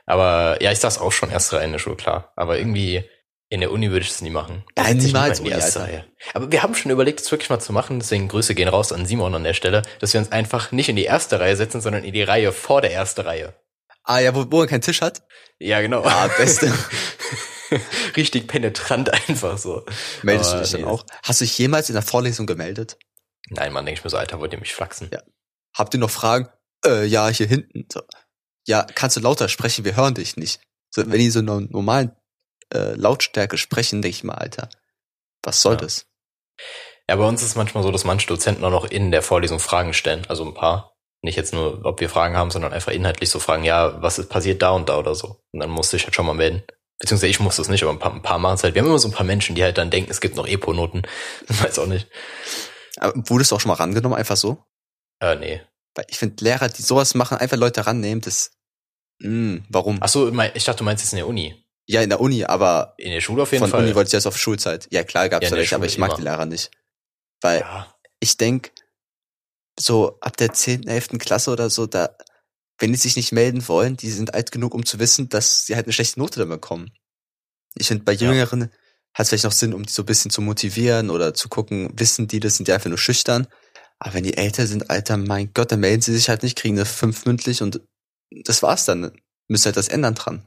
Aber ja, ich saß auch schon erste Reihe in der Schule, klar. Aber irgendwie in der Uni würde ich das nie machen. Nein, Nicht mal niemals in die erste. Reihe. Aber wir haben schon überlegt, das wirklich mal zu machen. Deswegen Grüße gehen raus an Simon an der Stelle, dass wir uns einfach nicht in die erste Reihe setzen, sondern in die Reihe vor der erste Reihe. Ah ja, wo, wo er keinen Tisch hat? Ja, genau. Ah, beste. Richtig penetrant einfach so. Meldest du Aber dich dann nee, auch? Hast du dich jemals in der Vorlesung gemeldet? Nein, man denke ich mir so, Alter, wollt ihr mich flachsen? Ja. Habt ihr noch Fragen? Äh, ja, hier hinten. So. Ja, kannst du lauter sprechen? Wir hören dich nicht. So, wenn die so einer normalen äh, Lautstärke sprechen, denke ich mal, Alter, was soll Ja. das? Ja, bei uns ist es manchmal so, dass manche Dozenten auch noch in der Vorlesung Fragen stellen. Also ein paar. Nicht jetzt nur, ob wir Fragen haben, sondern einfach inhaltlich so fragen, ja, was ist passiert da und da oder so. Und dann musste ich halt schon mal melden. Beziehungsweise ich musste es nicht, aber ein paar, ein paar machen es halt. Wir haben immer so ein paar Menschen, die halt dann denken, es gibt noch Epo-Noten. Weiß auch nicht. Aber wurdest du auch schon mal rangenommen, einfach so? Äh, nee. Weil ich finde, Lehrer, die sowas machen, einfach Leute rannehmen, das, mh, warum? Ach so, ich dachte, du meinst jetzt in der Uni. Ja, in der Uni, aber In der Schule auf jeden von Fall. Uni wollte ich jetzt auf Schulzeit. Ja, klar Ja, in da der welche, aber ich mag immer. die Lehrer nicht. Weil ja. ich denk so ab der 10., 11. Klasse oder so, da, wenn die sich nicht melden wollen, die sind alt genug, um zu wissen, dass sie halt eine schlechte Note dann bekommen. Ich finde, bei Ja. Jüngeren hat es vielleicht noch Sinn, um die so ein bisschen zu motivieren oder zu gucken, wissen die das, sind die einfach nur schüchtern. Aber wenn die älter sind, Alter, mein Gott, dann melden sie sich halt nicht, kriegen eine 5 mündlich und das war's dann. Müssen halt das ändern dran.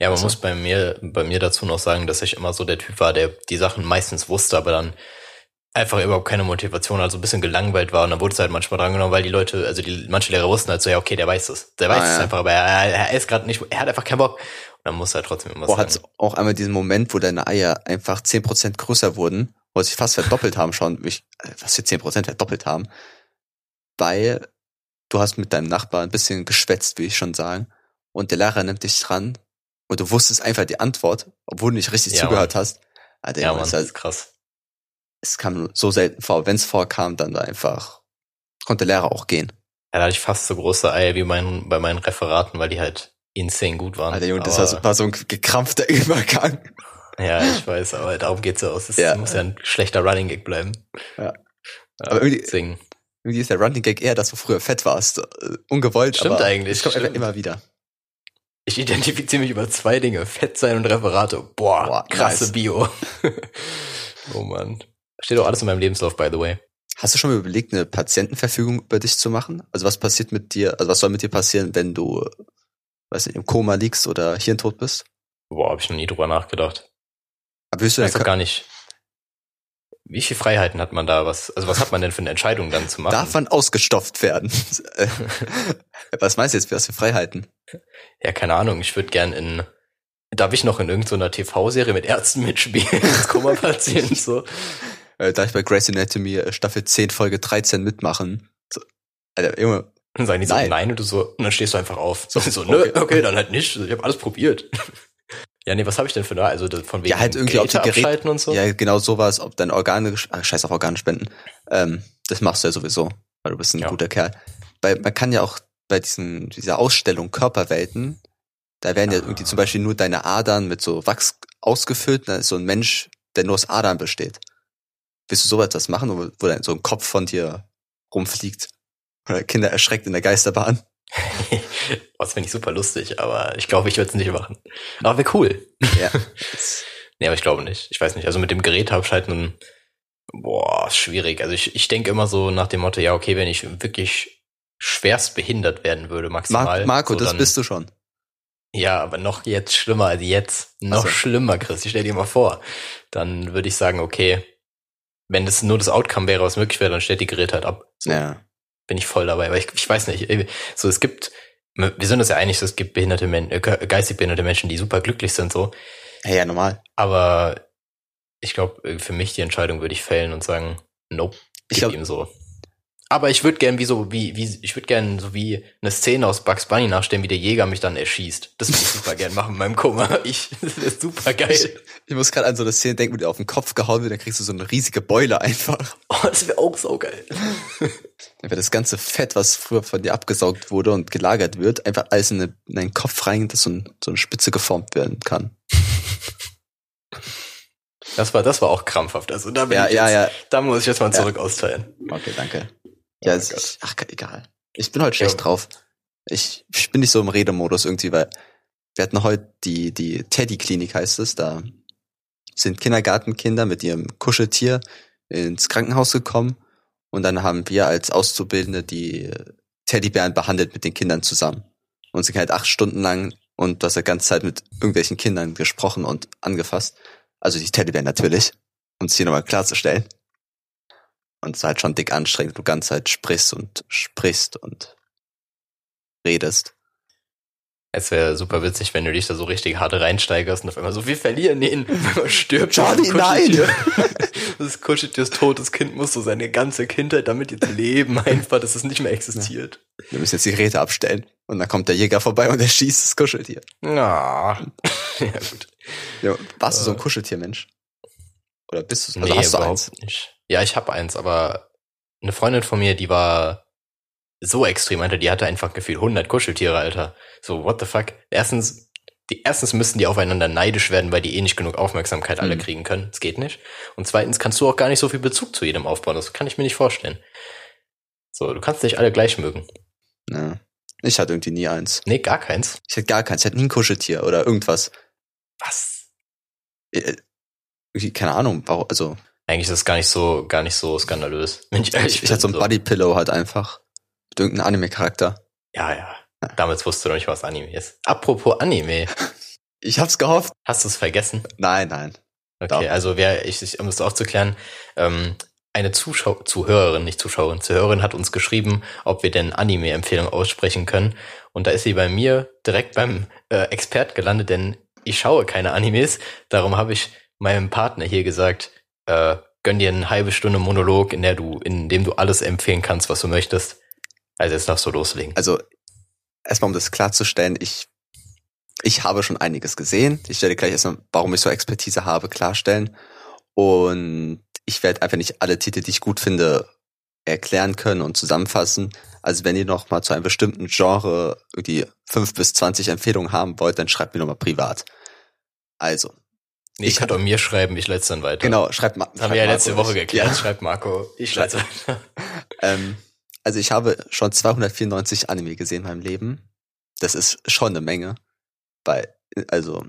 Ja, man Also- muss bei mir, bei mir dazu noch sagen, dass ich immer so der Typ war, der die Sachen meistens wusste, aber dann einfach überhaupt keine Motivation, also ein bisschen gelangweilt war und dann wurde es halt manchmal drangenommen, weil die Leute, also die manche Lehrer wussten halt so, ja, okay, der weiß es. Der weiß Ah, es ja. einfach, aber er, er ist gerade nicht, er hat einfach keinen Bock. Und dann muss er halt trotzdem immer Boah, hat's auch einmal diesen Moment, wo deine Eier einfach 10% größer wurden, wo sich fast verdoppelt haben schon, mich, äh, was für 10% verdoppelt haben, weil du hast mit deinem Nachbar ein bisschen geschwätzt, will ich schon sagen, und der Lehrer nimmt dich dran und du wusstest einfach die Antwort, obwohl du nicht richtig Ja, zugehört hast. Alter, Ja, Mann, das ist krass. es kam so selten vor. Wenn es vorkam, dann da einfach konnte der Lehrer auch gehen. Ja, da hatte ich fast so große Eier wie mein, bei meinen Referaten, weil die halt insane gut waren. Alter, Junge, das war so, war so ein gekrampfter Übergang. Ja, ich weiß, aber darum geht's ja aus. Es Ja. muss ja ein schlechter Running Gag bleiben. Ja. ja Aber irgendwie- deswegen. Irgendwie ist der Running Gag eher, dass du früher fett warst. Äh, Ungewollt, Stimmt aber eigentlich, es kommt einfach stimmt. immer wieder. Ich identifiziere mich über zwei Dinge. Fett sein und Referate. Boah, Boah, krasse nice. Bio. oh Mann. Steht auch alles in meinem Lebenslauf, by the way. Hast du schon mal überlegt, eine Patientenverfügung über dich zu machen? Also was passiert mit dir, also was soll mit dir passieren, wenn du, weiß nicht, im Koma liegst oder hirntot bist? Boah, habe ich noch nie drüber nachgedacht. Aber willst du deinen Körper, gar nicht. Wie viele Freiheiten hat man da? Was, also was hat man denn für eine Entscheidung dann zu machen? darf man ausgestopft werden? Was meinst du jetzt, was für Freiheiten? ja, keine Ahnung. Ich würde gern in, darf ich noch in irgendeiner TV-Serie mit Ärzten mitspielen? Als Koma-Patient, so. Äh, darf ich bei Grey's Anatomy äh, Staffel 10 Folge 13 mitmachen? So, Alter, Junge, Dann sagen die so, Nein. nein, und du so, und dann stehst du einfach auf. So, so okay. nö, okay, dann halt nicht. Ich habe alles probiert. Ja, nee, was habe ich denn für eine, also von wegen Ja, halt irgendwie, Geräte Gerät- abschalten und so? ja genau sowas, ob deine Organe, ah, scheiß auf Organe spenden, ähm, das machst du ja sowieso, weil du bist ein Ja. guter Kerl. Weil man kann ja auch bei diesen, dieser Ausstellung Körperwelten, da werden ja Ah. irgendwie zum Beispiel nur deine Adern mit so Wachs ausgefüllt, dann ist so ein Mensch, der nur aus Adern besteht. Willst du sowas das machen, wo, wo dann so ein Kopf von dir rumfliegt? Oder Kinder erschreckt in der Geisterbahn? das finde ich super lustig, aber ich glaube, ich würde es nicht machen. Aber wäre cool. Ja. Nee, aber ich glaube nicht. Ich weiß nicht. Also mit dem Gerät abschalten, boah, ist schwierig. Also ich, ich denke immer so nach dem Motto, ja, okay, wenn ich wirklich schwerst behindert werden würde, maximal. Mar Marco, so das bist du schon. Ja, aber noch jetzt schlimmer als jetzt. Noch so. schlimmer, Chris. Ich stell dir mal vor. Dann würde ich sagen, okay, wenn das nur das Outcome wäre, was möglich wäre, dann stellt die Geräte halt ab. So Ja. Bin ich voll dabei. Aber ich, ich weiß nicht. So, es gibt, wir sind uns ja einig, es gibt behinderte Menschen, äh, geistig behinderte Menschen, die super glücklich sind, so. Ja, ja, normal. Aber ich glaube, für mich die Entscheidung würde ich fällen und sagen, nope, Ich gib glaub- ihm so. Aber ich würde gern wie so, wie, wie, ich würde gern so wie eine Szene aus Bugs Bunny nachstellen, wie der Jäger mich dann erschießt. Das würde ich super gern machen in meinem Koma. Ich, das ist super geil. Ich, ich muss gerade an so eine Szene denken, wo dir auf den Kopf gehauen wird, dann kriegst du so eine riesige Beule einfach. Oh, das wäre auch so geil. Dann wird das ganze Fett, was früher von dir abgesaugt wurde und gelagert wird, einfach alles in, eine, in deinen Kopf rein, dass so, ein, so eine Spitze geformt werden kann. Das war, das war auch krampfhaft. Also da bin Ja, ich ja, jetzt, ja. da muss ich jetzt mal Ja. zurück austeilen. Okay, danke. Ja, Oh ich, ach, egal. Ich bin heute schlecht Ja. drauf. Ich, ich bin nicht so im Redemodus irgendwie, weil wir hatten heute die, die Teddy-Klinik heißt es, da sind Kindergartenkinder mit ihrem Kuscheltier ins Krankenhaus gekommen und dann haben wir als Auszubildende die Teddybären behandelt mit den Kindern zusammen. Und sie halt acht Stunden lang und du hast ja ganze Zeit mit irgendwelchen Kindern gesprochen und angefasst. Also die Teddybären natürlich, um es hier nochmal klarzustellen. Und es ist halt schon dick anstrengend, du ganze Zeit sprichst und sprichst und redest. Es wäre super witzig, wenn du dich da so richtig hart reinsteigerst und auf einmal so, wir verlieren ihn, man stirbt. Johnny, das Kuscheltier. Das Kuscheltier ist tot, das Kind muss so seine ganze Kindheit damit jetzt leben, einfach, dass es nicht mehr existiert. Wir müssen jetzt die Geräte abstellen. Und dann kommt der Jäger vorbei und er schießt das Kuscheltier. Ja. ja, gut. Ja, warst du so ein Äh. Kuscheltiermensch? Oder bist du Also hast du eins? nicht. Ja, ich habe eins, aber eine Freundin von mir, die war so extrem, Alter, die hatte einfach gefühlt 100 Kuscheltiere, Alter. So, what the fuck? Erstens, die, erstens müssten die aufeinander neidisch werden, weil die eh nicht genug Aufmerksamkeit alle Mhm. kriegen können. Das geht nicht. Und zweitens kannst du auch gar nicht so viel Bezug zu jedem aufbauen. Das kann ich mir nicht vorstellen. So, du kannst nicht alle gleich mögen. Ja. Ich hatte irgendwie nie eins. Nee, gar keins. Ich hatte gar keins. Ich hatte nie ein Kuscheltier oder irgendwas. Was? Äh, irgendwie, keine Ahnung, warum, also Eigentlich ist das gar nicht so, gar nicht so skandalös. Wenn ich ehrlich ich, ich hatte so ein bin, Buddy Pillow halt einfach. Mit irgendeinem Anime-Charakter. Ja, ja. Damals wusstest du noch nicht, was Anime ist. Apropos Anime. Ich hab's gehofft. Hast du es vergessen? Nein, nein. Okay, Doch. also wer, ich, ich, um es aufzuklären, ähm, eine Zuschau Zuhörerin, nicht Zuschauerin, Zuhörerin hat uns geschrieben, ob wir denn Anime-Empfehlungen aussprechen können. Und da ist sie bei mir direkt beim äh, Expert gelandet, denn ich schaue keine Animes. Darum habe ich meinem Partner hier gesagt, äh, gönn dir eine halbe Stunde Monolog, in der du, in dem du alles empfehlen kannst, was du möchtest. Also jetzt darfst du loslegen. Also, erstmal um das klarzustellen, ich, ich habe schon einiges gesehen. Ich werde gleich erstmal, warum ich so Expertise habe, klarstellen. Und ich werde einfach nicht alle Titel, die ich gut finde, erklären können und zusammenfassen. Also wenn ihr noch mal zu einem bestimmten Genre irgendwie fünf bis zwanzig Empfehlungen haben wollt, dann schreibt mir noch mal privat. Also, Nee, ich ich kann doch mir schreiben, ich leite dann weiter. genau, schreibt mal. Das haben wir ja letzte Woche geklärt. Ja. Schreibt Marco, ich leite weiter. Ähm, also ich habe schon 294 Anime gesehen in meinem Leben. Das ist schon eine Menge. Weil, also,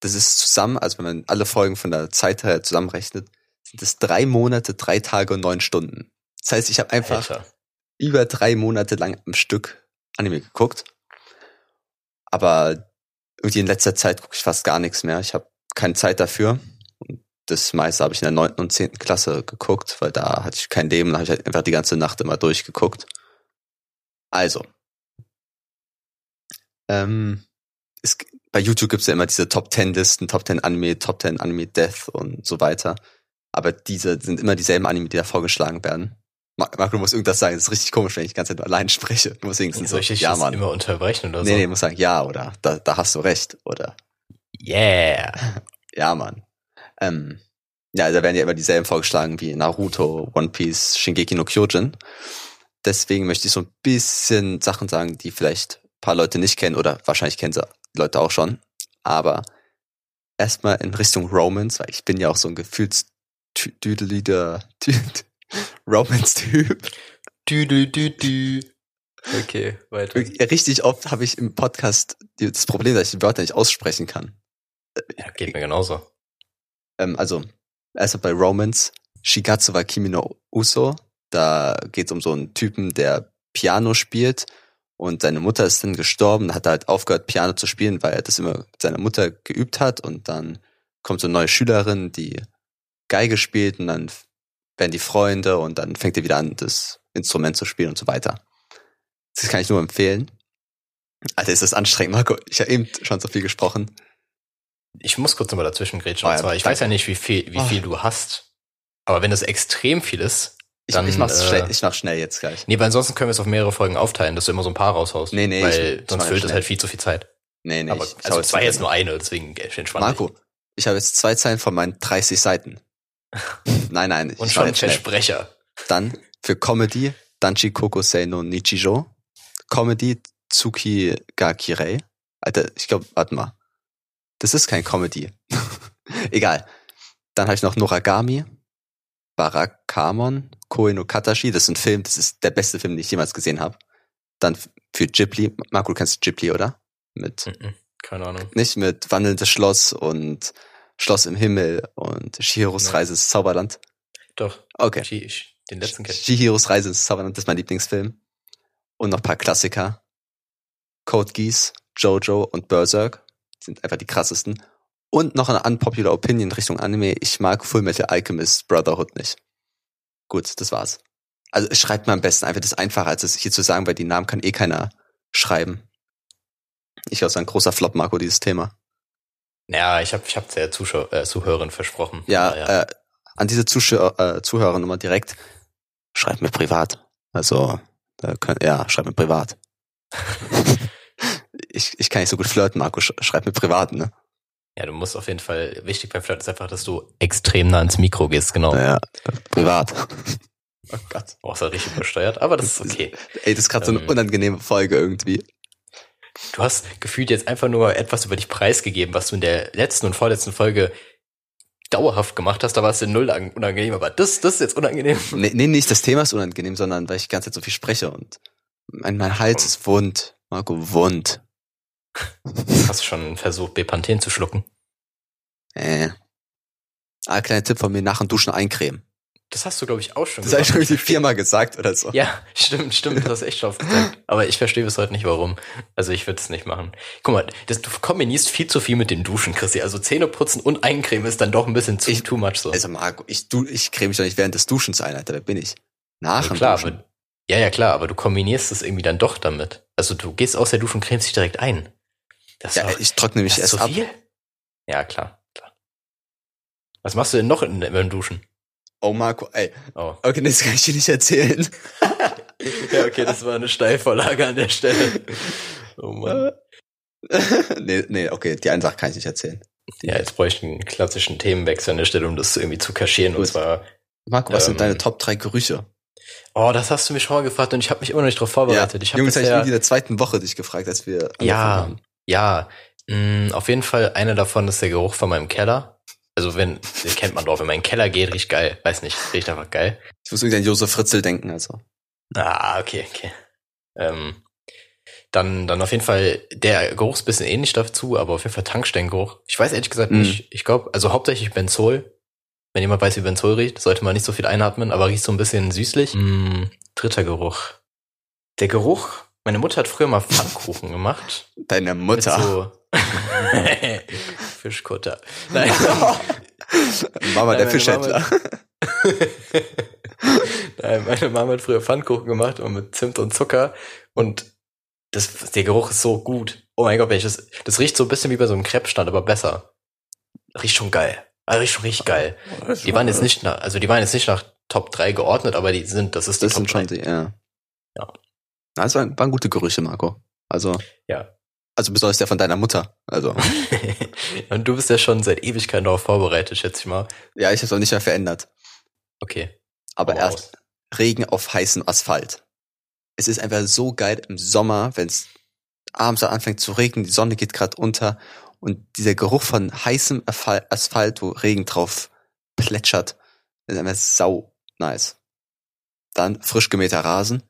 das ist zusammen, also wenn man alle Folgen von der Zeit her zusammenrechnet, sind es drei Monate, drei Tage und neun Stunden. Das heißt, ich habe einfach Alter. über drei Monate lang am Stück Anime geguckt. Aber irgendwie in letzter Zeit gucke ich fast gar nichts mehr. Ich habe keine Zeit dafür. Das meiste habe ich in der neunten und zehnten Klasse geguckt, weil da hatte ich kein Leben, da habe ich halt einfach die ganze Nacht immer durchgeguckt. Also. Ähm, es, bei YouTube gibt's ja immer diese Top 10 Listen, Top 10 Anime, Top 10 Anime Death und so weiter. Aber diese sind immer dieselben Anime, die da vorgeschlagen werden. Ma- Marco, du musst irgendwas sagen. Das ist richtig komisch, wenn ich die ganze Zeit allein spreche. Du musst so, Soll ich dich ja, Mann. immer unterbrechen oder Nee, so? nee, du musst sagen, ja, oder da, da hast du recht, oder Yeah. ja, Mann. Ähm, ja, da werden ja immer dieselben vorgeschlagen wie Naruto, One Piece, Shingeki no Kyojin. Deswegen möchte ich so ein bisschen Sachen sagen, die vielleicht ein paar Leute nicht kennen oder wahrscheinlich kennen sie Leute auch schon. Aber erstmal in Richtung Romance, weil ich bin ja auch so ein Gefühlsdüdeliger Romance-Typ. Du. Okay, weiter. Richtig oft habe ich im Podcast das Problem, dass ich die Wörter nicht aussprechen kann. Ja, geht mir genauso. Ähm, also, erstmal bei Romance, Shigatsu wa Kimi no Uso, da geht es um so einen Typen, der Piano spielt und seine Mutter ist dann gestorben, hat er halt aufgehört, Piano zu spielen, weil er das immer mit seiner Mutter geübt hat und dann kommt so eine neue Schülerin, die Geige spielt und dann werden die Freunde und dann fängt er wieder an, das Instrument zu spielen und so weiter. Das kann ich nur empfehlen. Alter, ist das anstrengend, Marco. Ich habe eben schon so viel gesprochen. Ich muss kurz nochmal dazwischen grätschen. Oh ja, zwar, ich weiß ja nicht, wie viel, wie Oh. viel du hast. Aber wenn das extrem viel ist, Ich, Dann, ich mach's äh, schnell, ich mach's schnell jetzt gleich. nee, weil ansonsten können wir es auf mehrere Folgen aufteilen, dass du immer so ein paar raushaust. Nee, nee, Weil ich- ich sonst mach füllt es halt viel zu viel Zeit. Nee, nee, aber ich, ich also war jetzt nur eine, deswegen entspannt. Marco, ich habe jetzt zwei Zeilen von meinen 30 Seiten. Nein, nein, ich Und schon. Versprecher. Dann für Comedy Danchi Kokosei no Nichijo. Comedy Tsuki ga Kirei. Alter, ich glaube, warte mal. Das ist kein Comedy. Egal. Dann habe ich noch Noragami, Barakamon, Koe no Katashi. Das ist ein Film, das ist der beste Film, den ich jemals gesehen habe. Dann für Ghibli. Marco, du kennst Ghibli, oder? Mit, Mhm, Keine Ahnung. nicht mit Wandelndes Schloss und Schloss im Himmel und Shihiros Nee. Reise ins Zauberland. Doch, Okay. Ich- den letzten kenn ich. Chihiros Reise ins Zauberland das ist mein Lieblingsfilm. Und noch ein paar Klassiker. Code Geass, Jojo und Berserk sind einfach die krassesten. Und noch eine unpopular Opinion in Richtung Anime. Ich mag Full Metal Alchemist Brotherhood nicht. Gut, das war's. Also es schreibt mir am besten einfach das einfacher, als es hier zu sagen, weil die Namen kann eh keiner schreiben. Ich glaube, es ist ein großer Flop, Marco, dieses Thema. Ja, ich habe ich hab der Zuschau äh, Zuhörerin versprochen. Ja, Naja. äh, an diese Zuschauer, äh, Zuhörer nochmal direkt, schreibt mir privat. Also, da könnt, ja, schreibt mir privat. ich, ich kann nicht so gut flirten, Marco, sch schreib mir privat, ne? ja, du musst auf jeden Fall, wichtig beim Flirt ist einfach, dass du extrem nah ans Mikro gehst, genau. Ja, privat. oh Gott. Auch so richtig übersteuert, aber das ist okay. Ey, das ist gerade so eine Ähm. unangenehme Folge irgendwie. Du hast gefühlt jetzt einfach nur etwas über dich preisgegeben, was du in der letzten und vorletzten Folge dauerhaft gemacht hast. Da war es in null unangenehm, aber das, das ist jetzt unangenehm. Nee, nee, nicht das Thema ist unangenehm, sondern weil ich die ganze Zeit so viel spreche und mein, mein Hals ist wund. Marco, wund. Hast du schon versucht, Bepanthen zu schlucken? Äh. Ah, kleiner Tipp von mir, nach dem Duschen eincremen. Das hast du, glaube ich, auch schon Das habe ich schon irgendwie viermal gesagt oder so. Ja, stimmt, stimmt, das hast echt schon aufgezeigt. Aber ich verstehe bis heute nicht, warum. Also ich würde es nicht machen. Guck mal, das, du kombinierst viel zu viel mit dem Duschen, Christi. Also Zähne putzen und eincremen ist dann doch ein bisschen zu Ich- too much so. Also Marco, ich, du, ich creme mich doch nicht während des Duschens ein, Alter. Wer bin ich? Nach ja, dem klar, Duschen. aber, ja, ja, klar, aber du kombinierst es irgendwie dann doch damit. Also du gehst aus der Dusche und cremst dich direkt ein. Das Ja, ich trockne mich erst zu ab. viel? Ja, klar, klar. Was machst du denn noch in, beim Duschen? Oh Marco, ey. Oh. Okay, das kann ich dir nicht erzählen. Ja, okay, das war eine Steilvorlage an der Stelle. Oh Mann. nee, nee, okay, die eine Sache kann ich nicht erzählen. Ja, jetzt bräuchte ich einen klassischen Themenwechsel an der Stelle, um das irgendwie zu kaschieren. Und Gut. zwar, Marco, was Ähm, sind deine Top 3 Gerüche? oh, das hast du mich schon mal gefragt und ich habe mich immer noch nicht darauf vorbereitet. ich habe Jungs, hab ich bisher, irgendwie in der zweiten Woche dich gefragt, als wir angefangen Ja. haben. Ja, mh, auf jeden Fall eine davon ist der Geruch von meinem Keller. Also wenn, den kennt man doch, wenn man in den Keller geht, riecht geil. Weiß nicht, riecht einfach geil. Ich muss irgendwie an Josef Fritzel denken, also. Ah, okay, okay. Ähm, dann, dann auf jeden Fall, der Geruch ist ein bisschen ähnlich dazu, aber auf jeden Fall Tankstellengeruch. Ich weiß ehrlich gesagt Mhm. nicht. Ich glaube, also hauptsächlich Benzol. Wenn jemand weiß, wie Benzol riecht, sollte man nicht so viel einatmen, aber riecht so ein bisschen süßlich. Mm, dritter Geruch. Der Geruch, meine Mutter hat früher mal Pfannkuchen gemacht. Deine Mit Mutter. so Fischkutter. Nein. Mama, der Nein, meine Fischhändler. Nein, meine Mama hat früher Pfannkuchen gemacht und mit Zimt und Zucker und das, der Geruch ist so gut. Oh mein Gott, wenn ich das, das riecht so ein bisschen wie bei so einem Crepe-Stand, aber besser. Riecht schon geil. Also riecht schon richtig geil. Die waren jetzt nicht nach, also die waren jetzt nicht nach Top 3 geordnet, aber die sind, das ist die Das Top sind schon 3. die, ja. Ja. Na, Das waren, waren gute Gerüche, Marco. Also, Ja. also besonders der von deiner Mutter. Also, und du bist ja schon seit Ewigkeiten darauf vorbereitet, schätze ich mal. ja, ich habe auch nicht mehr verändert. Okay. Aber erst. Regen auf heißem Asphalt. Es ist einfach so geil im Sommer, wenn es abends anfängt zu regnen, die Sonne geht gerade unter und dieser Geruch von heißem Aspha- Asphalt, wo Regen drauf plätschert, ist einfach sau nice. Dann frisch gemähter Rasen.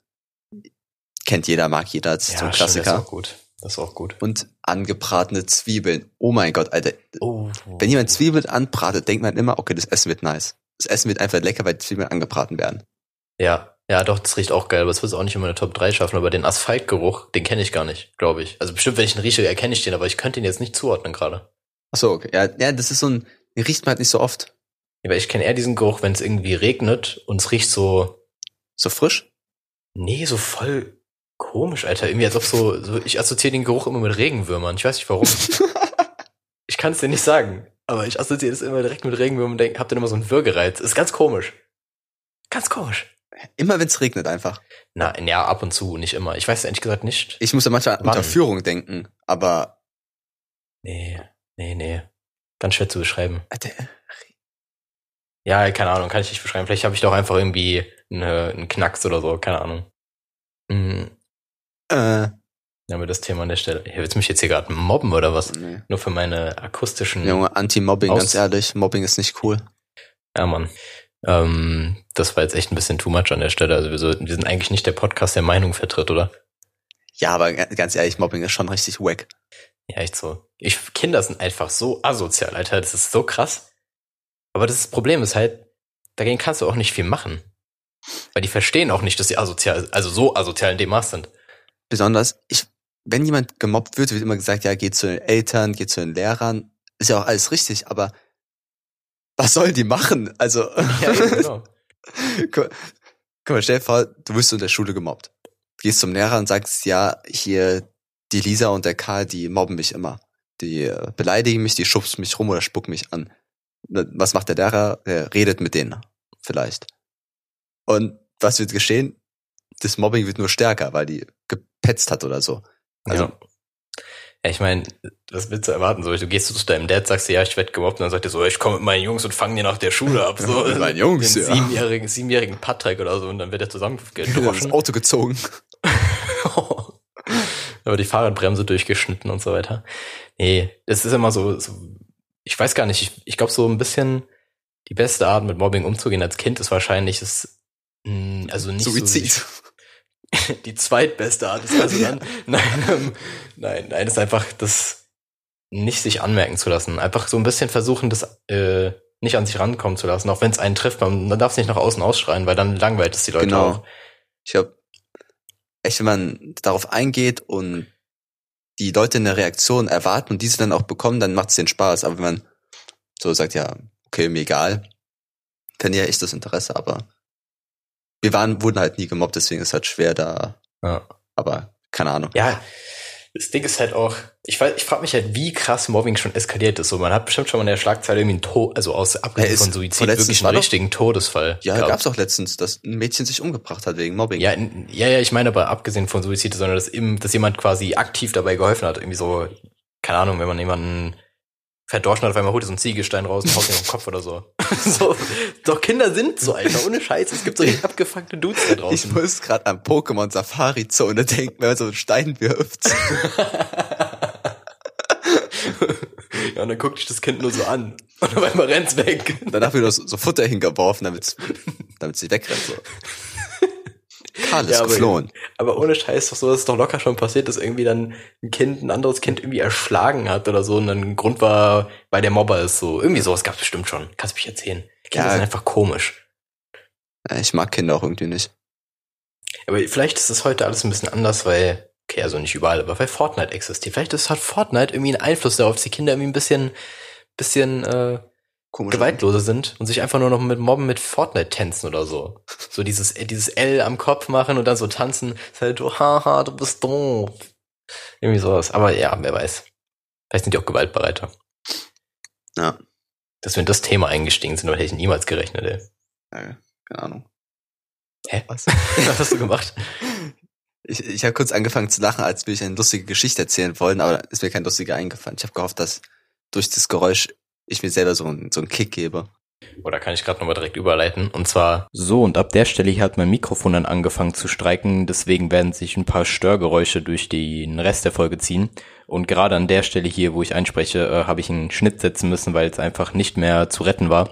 Kennt jeder, mag jeder, das ist so ein stimmt, Das ist Klassiker. auch gut. Das ist auch gut. Und angebratene Zwiebeln. Oh mein Gott, Alter. Oh. Wenn jemand Zwiebeln anbratet, denkt man immer, okay, das Essen wird nice. Das Essen wird einfach lecker, weil die Zwiebeln angebraten werden. Ja. Ja, doch, das riecht auch geil, aber es wird auch nicht in meine Top 3 schaffen. Aber den Asphaltgeruch, den kenne ich gar nicht, glaube ich. Also bestimmt, wenn ich ihn rieche, erkenne ich den, aber ich könnte ihn jetzt nicht zuordnen gerade. Ach so, okay. Ja, ja, das ist so ein, den riecht man halt nicht so oft. Ja, aber ich kenne eher diesen Geruch, wenn es irgendwie regnet und es riecht so, So frisch? nee, so voll komisch, Alter. Irgendwie als ob so, so ich assoziiere den Geruch immer mit Regenwürmern. Ich weiß nicht warum. ich kann es dir nicht sagen, aber ich assoziiere das immer direkt mit Regenwürmern und denk, hab dann immer so einen Würgereiz. Ist ganz komisch. Ganz komisch. Immer wenn es regnet einfach. Na, ja, ab und zu, nicht immer. Ich weiß ehrlich gesagt nicht. Ich muss da manchmal an? Unterführung denken, aber Nee, nee, nee. Ganz schwer zu beschreiben. Alter, Ja, keine Ahnung, kann ich nicht beschreiben. Vielleicht habe ich doch einfach irgendwie eine, einen Knacks oder so, keine Ahnung. Äh, Dann wir das Thema an der Stelle. Ja, willst du mich jetzt hier gerade mobben oder was? nee. Nur für meine akustischen. Junge, Anti-Mobbing, ganz ehrlich. Mobbing ist nicht cool. Ja, Mann. Ähm, das war jetzt echt ein bisschen too much an der Stelle. Also wir, so, wir sind eigentlich nicht der Podcast, der Meinung vertritt, oder? Ja, aber ga- ganz ehrlich, Mobbing ist schon richtig wack. Ja, echt so. Ich, Kinder sind einfach so asozial, Alter. Das ist so krass. Aber das Problem ist halt, dagegen kannst du auch nicht viel machen. Weil die verstehen auch nicht, dass sie asozial, also so asozial in dem Maß sind. Besonders, ich, wenn jemand gemobbt wird, wird immer gesagt, ja, geh zu den Eltern, geh zu den Lehrern. Ist ja auch alles richtig, aber was sollen die machen? Also, Ja, genau. guck, guck mal, stell dir vor, du wirst in der Schule gemobbt. Gehst zum Lehrer und sagst, ja, hier, die Lisa und der Karl, die mobben mich immer. Die äh, beleidigen mich, die schubsen mich rum oder spucken mich an. Na, Was macht der Lehrer? Er redet mit denen. Vielleicht. Und was wird geschehen? Das Mobbing wird nur stärker, weil die gepetzt hat oder so. Also, ja. ja, ich meine, was willst du erwarten? So, du gehst zu deinem Dad, sagst dir, ja, ich werde gemobbt, und dann sagt er so, ich komme mit meinen Jungs und fange dir nach der Schule ab. So, Mit meinen Jungs, den ja. siebenjährigen, siebenjährigen Patrick oder so, und dann wird er zusammen das. Auto gezogen. Aber die Fahrradbremse durchgeschnitten und so weiter. Nee, das ist immer so, so ich weiß gar nicht, ich, ich glaube so ein bisschen die beste Art mit Mobbing umzugehen als Kind ist wahrscheinlich das, mh, also nicht Suizid. so die zweitbeste Art ist also dann, nein, ähm, nein, nein, ist einfach das nicht sich anmerken zu lassen. Einfach so ein bisschen versuchen, das äh, nicht an sich rankommen zu lassen, auch wenn es einen trifft. Man, man darf es nicht nach außen ausschreien, weil dann langweilt es die Leute Genau. auch. Ich glaube, echt, wenn man darauf eingeht und die Leute eine Reaktion erwarten und diese dann auch bekommen, dann macht es den Spaß. Aber wenn man so sagt, ja, okay, mir egal, dann ja echt das Interesse, aber wir waren, wurden halt nie gemobbt, deswegen ist es halt schwer da, Ja. aber keine Ahnung. Ja, das Ding ist halt auch, ich weiß, ich frage mich halt, wie krass Mobbing schon eskaliert ist. So, man hat bestimmt schon mal in der Schlagzeile irgendwie einen Tod, also aus abgesehen von Suizid, wirklich einen doch- richtigen Todesfall. Ja, gehabt. gab's auch letztens, dass ein Mädchen sich umgebracht hat wegen Mobbing. Ja, ja, ja, ich meine aber abgesehen von Suizid, sondern dass, im, dass jemand quasi aktiv dabei geholfen hat. Irgendwie so, keine Ahnung, wenn man jemanden verdorschen hat, auf einmal holt er so einen Ziegelstein raus und haut ihn auf den Kopf oder so. so. Doch Kinder sind so, Alter, ohne Scheiß. Es gibt so abgefuckte Dudes da Ich draußen. muss gerade an Pokémon Safari Zone denken, wenn man so einen Stein wirft. ja, und dann guckt dich das Kind nur so an. Und auf einmal rennt's weg. Danach wird so, so Futter hingeworfen, damit damit sie wegrennt. So. Karl ist Ja, aber- geflohen. Aber ohne Scheiß doch so, dass es doch locker schon passiert, dass irgendwie dann ein Kind ein anderes Kind irgendwie erschlagen hat oder so und dann ein Grund war, weil der Mobber ist so. Irgendwie sowas gab's bestimmt schon. Kannst du mich erzählen. Kinder Ja. sind einfach komisch. Ja, Ich mag Kinder auch irgendwie nicht. Aber vielleicht ist es heute alles ein bisschen anders, weil, okay, also nicht überall, aber weil Fortnite existiert. Vielleicht ist, hat Fortnite irgendwie einen Einfluss darauf, dass die Kinder irgendwie ein bisschen, bisschen äh, Komisch. gewaltloser sind und sich einfach nur noch mit Mobben mit Fortnite tänzen oder so. So dieses, äh, dieses L am Kopf machen und dann so tanzen. Ist halt so, haha, du bist doof. Irgendwie sowas. Aber ja, wer weiß. Vielleicht sind die auch gewaltbereiter. Ja. Dass wir in das Thema eingestiegen sind, hätte ich niemals gerechnet, ey. Ja, keine Ahnung. Hä? Was? Was hast du gemacht? Ich, ich habe kurz angefangen zu lachen, als würde ich eine lustige Geschichte erzählen wollen, aber ist mir kein lustiger eingefallen. Ich habe gehofft, dass durch das Geräusch ich mir selber so einen, so einen Kick gebe. Oder kann ich gerade nochmal direkt überleiten? Und zwar. So, und ab der Stelle hier hat mein Mikrofon dann angefangen zu streiken. Deswegen werden sich ein paar Störgeräusche durch den Rest der Folge ziehen. Und gerade an der Stelle hier, wo ich einspreche, äh, habe ich einen Schnitt setzen müssen, weil es einfach nicht mehr zu retten war.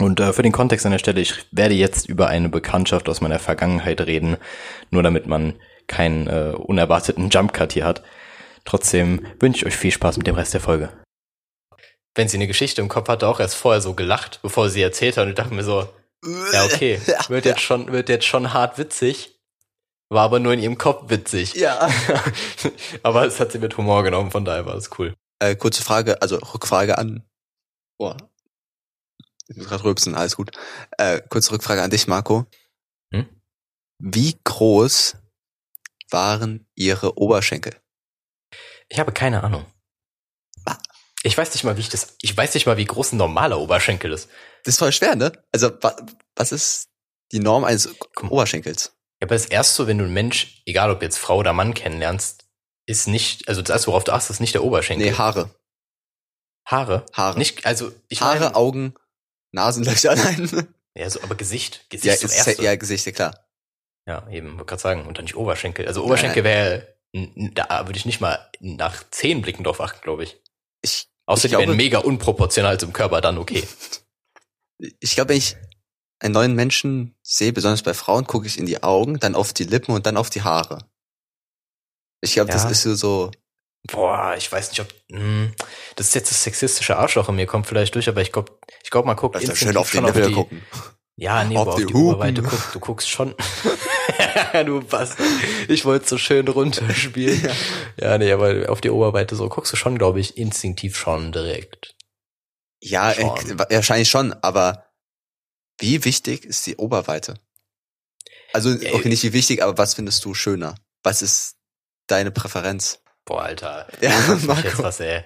Und äh, für den Kontext an der Stelle, ich werde jetzt über eine Bekanntschaft aus meiner Vergangenheit reden, nur damit man keinen äh, unerwarteten Jumpcut hier hat. Trotzdem wünsche ich euch viel Spaß mit dem Rest der Folge. Wenn sie eine Geschichte im Kopf hatte, auch erst vorher so gelacht, bevor sie erzählt hat und ich dachte mir so, Ja, okay. Wird jetzt schon, wird jetzt schon hart witzig. War aber nur in ihrem Kopf witzig. Ja. aber es hat sie mit Humor genommen, von daher war es cool. Äh, kurze Frage, also Rückfrage an. Boah. Ich muss gerade rülpsen, alles gut. Äh, kurze Rückfrage an dich, Marco. Hm? Wie groß waren ihre Oberschenkel? Ich habe keine Ahnung. Ich weiß nicht mal, wie ich das, ich weiß nicht mal, wie groß ein normaler Oberschenkel ist. Das ist voll schwer, ne? Also, wa was ist die Norm eines Oberschenkels? Ja, aber das erste, wenn du einen Mensch, egal ob jetzt Frau oder Mann kennenlernst, ist nicht, also das erste, worauf du achtest, ist nicht der Oberschenkel. Nee, Haare. Haare? Haare. Nicht, also, ich Haare, meine, Augen, Nasenlöcher, nein. ja, so, aber Gesicht. Gesicht Ja, zum ist, ersten. ja, Gesichter, klar. Ja, eben, wollte gerade sagen. Und dann nicht Oberschenkel. Also Oberschenkel wäre, da würde ich nicht mal nach zehn Blicken drauf achten, glaube ich. Außer Ich die glaube- mega unproportional zum Körper, dann okay. ich glaube, wenn ich einen neuen Menschen sehe, besonders bei Frauen, gucke ich in die Augen, dann auf die Lippen und dann auf die Haare. Ich glaube, das Ja. ist so, so, Boah, ich weiß nicht, ob, hm, das ist jetzt das sexistische Arschloch in mir, kommt vielleicht durch, aber ich glaube, ich glaube, man guckt also schön auf den die, gucken. Ja, nee, Auf aber auf die die, Hupen. Oberweite guck, du guckst schon. du Bastard. Ich wollte so schön runterspielen. ja. nee, aber auf die Oberweite so guckst du schon, glaube ich, instinktiv schon direkt. Ja, Schon. äh, wahrscheinlich schon, aber wie wichtig ist die Oberweite? Also, Ja, okay, nicht wie wichtig, aber was findest du schöner? Was ist deine Präferenz? Boah, Alter. Ja, Marco. jetzt was, ey.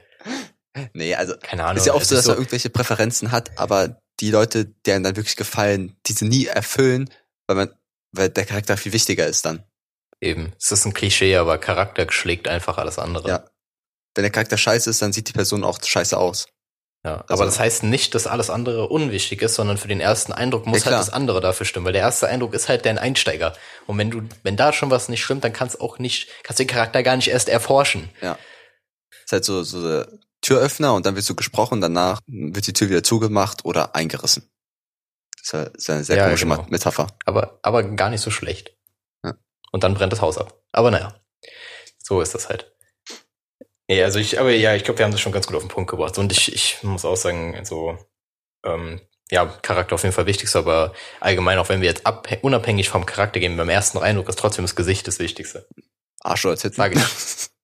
Nee, also, Keine Ahnung. ist ja oft so, dass man irgendwelche Präferenzen hat, aber die Leute, deren dann wirklich gefallen, diese nie erfüllen, weil man, weil der Charakter viel wichtiger ist dann. Eben. Es ist ein Klischee, aber Charakter schlägt einfach alles andere. Ja. Wenn der Charakter scheiße ist, dann sieht die Person auch scheiße aus. Ja, aber Also- das heißt nicht, dass alles andere unwichtig ist, sondern für den ersten Eindruck muss Ja, halt das andere dafür stimmen, weil der erste Eindruck ist halt dein Einsteiger. Und wenn du, wenn da schon was nicht stimmt, dann kannst auch nicht, kannst du den Charakter gar nicht erst erforschen. ist halt so, so der Türöffner und dann wird so gesprochen, danach wird die Tür wieder zugemacht oder eingerissen. Das ist, eine sehr Ja, komische genau. Metapher. Aber, aber gar nicht so schlecht. Ja. Und dann brennt das Haus ab. Aber naja, so ist das halt. Ja, also ich, aber ja, ich glaube, wir haben das schon ganz gut auf den Punkt gebracht. Und ich, ich muss auch sagen, also, ähm, ja, Charakter auf jeden Fall wichtigste, aber allgemein, auch wenn wir jetzt abhä- unabhängig vom Charakter gehen, beim ersten Eindruck ist trotzdem das Gesicht das Wichtigste. Arschloch als Sag ich.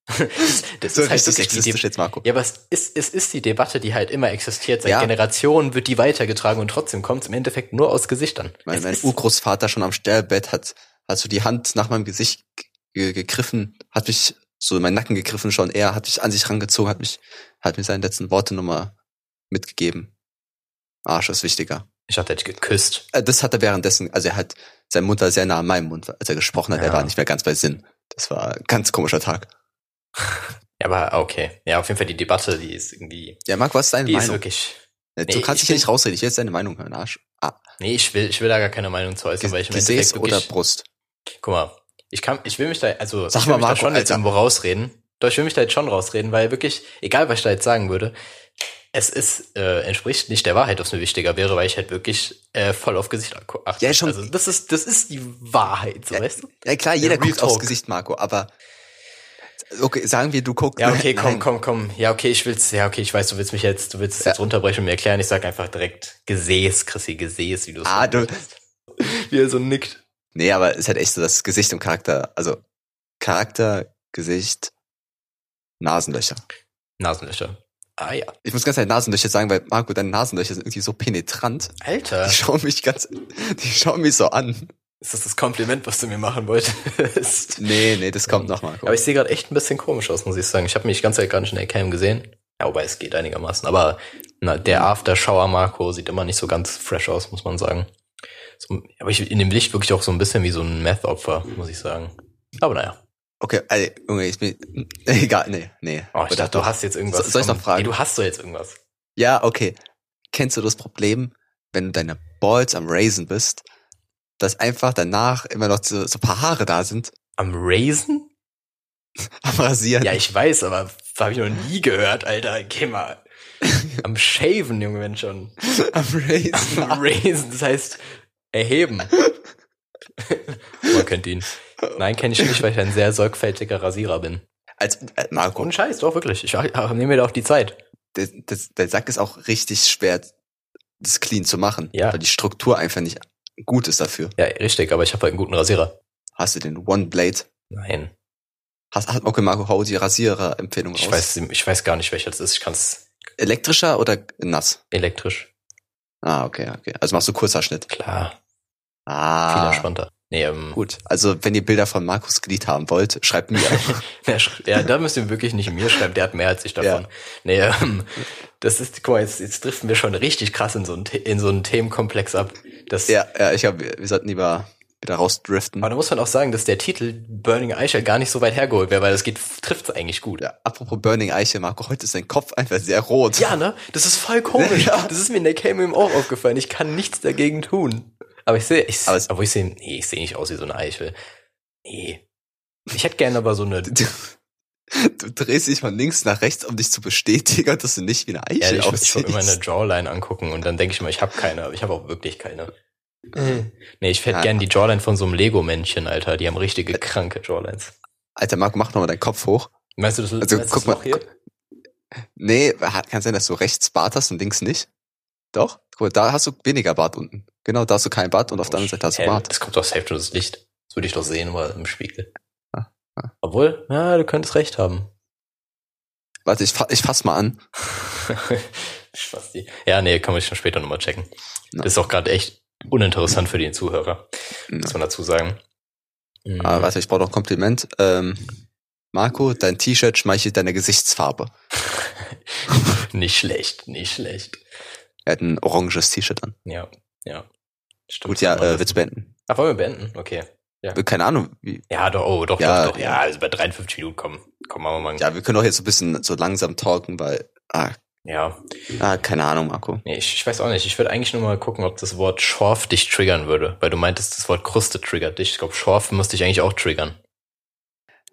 Das so ist halt wirklich die jetzt, Marco. ja, aber es ist, es ist die Debatte, die halt immer existiert. Seit Ja. Generationen wird die weitergetragen und trotzdem kommt es im Endeffekt nur aus Gesichtern. Mein, mein Urgroßvater schon am Sterbebett hat, hat so die Hand nach meinem Gesicht ge gegriffen, hat mich so in meinen Nacken gegriffen schon. Er hat mich an sich rangezogen, hat mich, hat mir seine letzten Worte nochmal mitgegeben. Arsch ist wichtiger. ich er hätte geküsst. Äh, Das hat er währenddessen, also er hat, sein Mund war sehr nah an meinem Mund, als er gesprochen hat, er Ja. war nicht mehr ganz bei Sinn. Das war ein ganz komischer Tag. Ja, aber okay. Ja, auf jeden Fall die Debatte, die ist irgendwie, Ja, Marc, was ist deine die ist Meinung? wirklich. du nee, kannst ich dich hier nicht rausreden, ich will jetzt deine Meinung hören, Arsch. Ah, Nee, ich will, ich will da gar keine Meinung zu äußern, weil ich im Gesäß Endeffekt oder wirklich, Brust? guck mal, ich kann, ich will mich da, also, Sag ich will mal, mich da Marco, schon jetzt irgendwo rausreden. Doch, ich will mich da jetzt schon rausreden, weil wirklich, egal was ich da jetzt sagen würde, es ist, äh, entspricht nicht der Wahrheit, was mir wichtiger wäre, weil ich halt wirklich äh, voll auf Gesicht achte. Ja, schon- Also das ist, das ist die Wahrheit, so Ja, weißt du? Ja klar, jeder guckt aufs. Gesicht, Marco, aber okay, sagen wir, du guckst. Ja, okay, Nein. komm, komm, komm. Ja, okay, ich will's, ja, okay, ich weiß, du willst mich jetzt, du willst es jetzt runterbrechen und mir erklären. Ich sag einfach direkt Gesäß, Chrissy, Gesäß, wie du es Ah, du- Wie er so nickt. Nee, aber es ist halt echt so das Gesicht und Charakter, also Charakter, Gesicht, Nasenlöcher. Nasenlöcher. Ah ja. Ich muss ganz ehrlich Nasenlöcher sagen, weil Marco, deine Nasenlöcher sind irgendwie so penetrant. Alter, Die schauen mich ganz, die schauen mich so an. Ist das das Kompliment, was du mir machen wolltest? Nee, nee, das kommt noch, Marco. Aber ich sehe gerade echt ein bisschen komisch aus, muss ich sagen. Ich habe mich ganz gar nicht in der Cam gesehen. Ja, wobei es geht einigermaßen. Aber na, der Aftershower Marco sieht immer nicht so ganz fresh aus, muss man sagen. So, aber ich in dem Licht wirklich auch so ein bisschen wie so ein Meth-Opfer, muss ich sagen. Aber naja. Okay, also, Junge, ich bin, egal, nee, nee. Oh, ich Oder dachte, du hast jetzt irgendwas. So- soll ich noch fragen? Nee, du hast doch jetzt irgendwas. Ja, okay. Kennst du das Problem, wenn du deine Balls am Raisin bist, dass einfach danach immer noch so, so ein paar Haare da sind Am Raisin? am Rasieren? Ja, ich weiß, aber das habe ich noch nie gehört, Alter. Geh mal. Am Shaven, Junge, wenn schon. am Raisin. Am Raisin, das heißt erheben. Man kennt ihn. Nein, kenne ich nicht, weil ich ein sehr sorgfältiger Rasierer bin. Als, äh, Marco, Und Scheiß, doch wirklich. Ich nehme mir da auch die Zeit. der, das, der Sack ist auch richtig schwer das clean zu machen. Ja. Weil die Struktur einfach nicht gut ist dafür. Ja, richtig, aber ich habe halt einen guten Rasierer. Hast du den One Blade? Nein. Hast, hat okay, Marco, hau die Rasierer-Empfehlung Ich raus. weiß, ich weiß gar nicht, welcher das ist. Ich kann es Elektrischer oder nass? elektrisch. Ah, okay, okay. Also machst du Kurzhaarschnitt. Klar, viel Ah, entspannter. Nee, ähm, gut. Also wenn ihr Bilder von Markus Glied haben wollt, schreibt mir. Ja, ja, da müsst ihr wirklich nicht mir schreiben, der hat mehr als ich davon. Nee, ähm, das ist, guck mal, jetzt, jetzt driften wir schon richtig krass in so einen, in so einen Themenkomplex ab. Das, ja, ja, ich glaube, wir, sollten lieber wieder rausdriften. Aber da muss man auch sagen, dass der Titel Burning Eichel gar nicht so weit hergeholt wäre, weil das geht, trifft's eigentlich gut. Ja, apropos Burning Eiche, Marco, heute ist dein Kopf einfach sehr rot. Ja, ne? Das ist voll komisch. Ja. Das ist mir in der Cam eben auch aufgefallen. Ich kann nichts dagegen tun. Aber ich sehe, ich, Aber es- ich sehe, nee, ich sehe nicht aus wie so eine Eichel. Nee. Ich hätte gerne aber so eine, Du, du drehst dich von links nach rechts, um dich zu bestätigen, dass du nicht wie eine ja, Eiche ich, ich wollte aussiehst. immer eine Jawline angucken und dann denke ich mal, ich habe keine, aber ich habe auch wirklich keine. Mhm. Nee, ich hätte Ja. gerne die Jawline von so einem Lego-Männchen, Alter. Die haben richtige kranke Jawlines. Alter, Marco, mach nochmal deinen Kopf hoch. Meinst du das, Also, meinst guck das mal, hier? Nee, kann sein, dass du rechts Bart hast und links nicht. Doch? Guck mal, da hast du weniger Bart unten. Genau, da hast du kein Bart und auf der anderen Seite hast du Bart. Das kommt doch safe durch das Licht. Das würde ich doch sehen, mal im Spiegel. Ah, ah. Obwohl, ja, du könntest recht haben. Warte, ich, fa ich fass mal an. Ja, nee, kann man schon später nochmal checken. Na. Das ist auch gerade echt uninteressant für den Zuhörer, Na. muss man dazu sagen. Mhm. Ah, warte, ich brauche noch ein Kompliment. Ähm, Marco, dein T-Shirt schmeichelt deine Gesichtsfarbe. nicht schlecht, nicht schlecht. Er hat ein oranges T-Shirt an. Ja, ja. Stimmt. Gut, ja, äh, willst du beenden? Ach, wollen wir beenden? Okay. Keine Ahnung, wie, Ja, doch, oh, doch, Ja, doch, doch. Ja, ja. also bei 53 Minuten kommen. Komm, machen wir mal. ja, wir können auch jetzt so ein bisschen so langsam talken, weil, ah, ja. ah keine Ahnung, Marco. Nee, ich, ich weiß auch nicht. Ich würde eigentlich nur mal gucken, ob das Wort Schorf dich triggern würde. Weil du meintest, das Wort Kruste triggert dich. Ich glaube, Schorf müsste dich eigentlich auch triggern.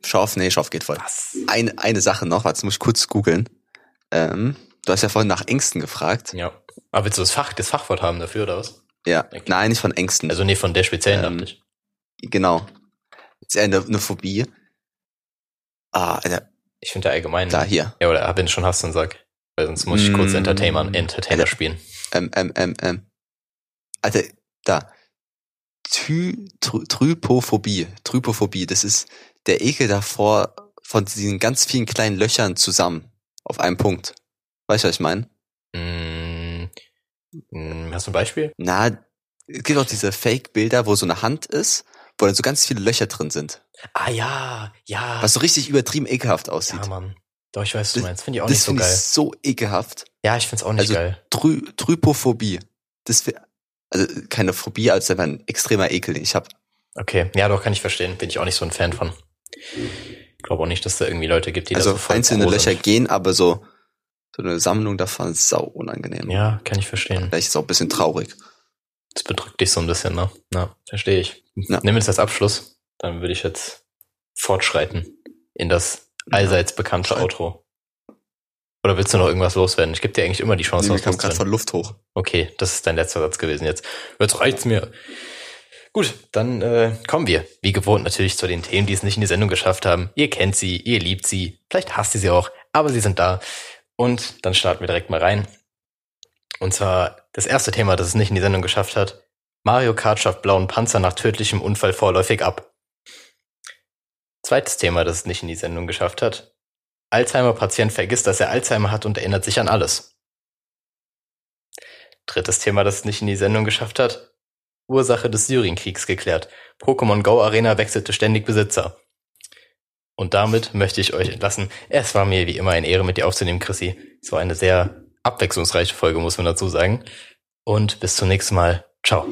Schorf, nee, Schorf geht voll. Was? Eine, eine Sache noch, warte, jetzt muss ich kurz googeln. Ähm, du hast ja vorhin nach Ängsten gefragt. Ja. Aber willst du das Fach, das Fachwort haben dafür, oder was? Ja, Okay. nein, nicht von Ängsten. Also nee, von der speziellen Ähm, dachte ich. genau. Ist ja eine, eine Phobie. Ah, Alter, Ich finde ja allgemein. da hier. Ja, oder wenn du schon hast, dann sag. Weil sonst muss ich kurz Mm. Entertainer, Entertainer Alter. spielen. Ähm, ähm, ähm, ähm. Alter, da. Ty, Try- Trypophobie. Trypophobie, das ist der Ekel davor von diesen ganz vielen kleinen Löchern zusammen. Auf einem Punkt. Weißt du, was ich meine? Mm, hast du ein Beispiel? Na, es gibt auch diese Fake-Bilder, wo so eine Hand ist, wo dann so ganz viele Löcher drin sind. Ah ja, ja. Was so richtig übertrieben ekelhaft aussieht. ja, Mann. Doch, ich weiß, was du Das- meinst. Finde ich auch das nicht so geil. so ekelhaft. Ja, ich find's auch nicht Also- geil. Try Trypophobie. Das also keine Phobie, als einfach ein extremer Ekel, den ich habe. Okay, ja, doch, kann ich verstehen. Bin ich auch nicht so ein Fan von. Ich glaube auch nicht, dass da irgendwie Leute gibt, die da Also so voll einzelne Löcher sind. gehen, aber so, so eine Sammlung davon ist sau unangenehm. Ja, kann ich verstehen. Vielleicht ist es auch ein bisschen traurig. Das bedrückt dich so ein bisschen, ne? Ja, verstehe ich. Ja. Nimm es als Abschluss. Dann würde ich jetzt fortschreiten in das allseits bekannte Schreit. Outro. Oder willst du noch irgendwas loswerden? Ich gebe dir eigentlich immer die Chance, Nee, was kam gerade von Luft hoch. Okay, das ist dein letzter Satz gewesen jetzt. Jetzt reicht's mir. Gut, dann äh, kommen wir, wie gewohnt natürlich, zu den Themen, die es nicht in die Sendung geschafft haben. Ihr kennt sie, ihr liebt sie, vielleicht hasst ihr sie auch, aber sie sind da. Und dann starten wir direkt mal rein. Und zwar das erste Thema, das es nicht in die Sendung geschafft hat. Mario Kart schafft blauen Panzer nach tödlichem Unfall vorläufig ab. Zweites Thema, das es nicht in die Sendung geschafft hat. Alzheimer-Patient vergisst, dass er Alzheimer hat und erinnert sich an alles. Drittes Thema, das es nicht in die Sendung geschafft hat. Ursache des Syrienkriegs geklärt. Pokémon Go Arena wechselte ständig Besitzer. Und damit möchte ich euch entlassen. Es war mir wie immer eine Ehre, mit dir aufzunehmen, Chrissy. Es war eine sehr abwechslungsreiche Folge, muss man dazu sagen. Und bis zum nächsten Mal. Ciao.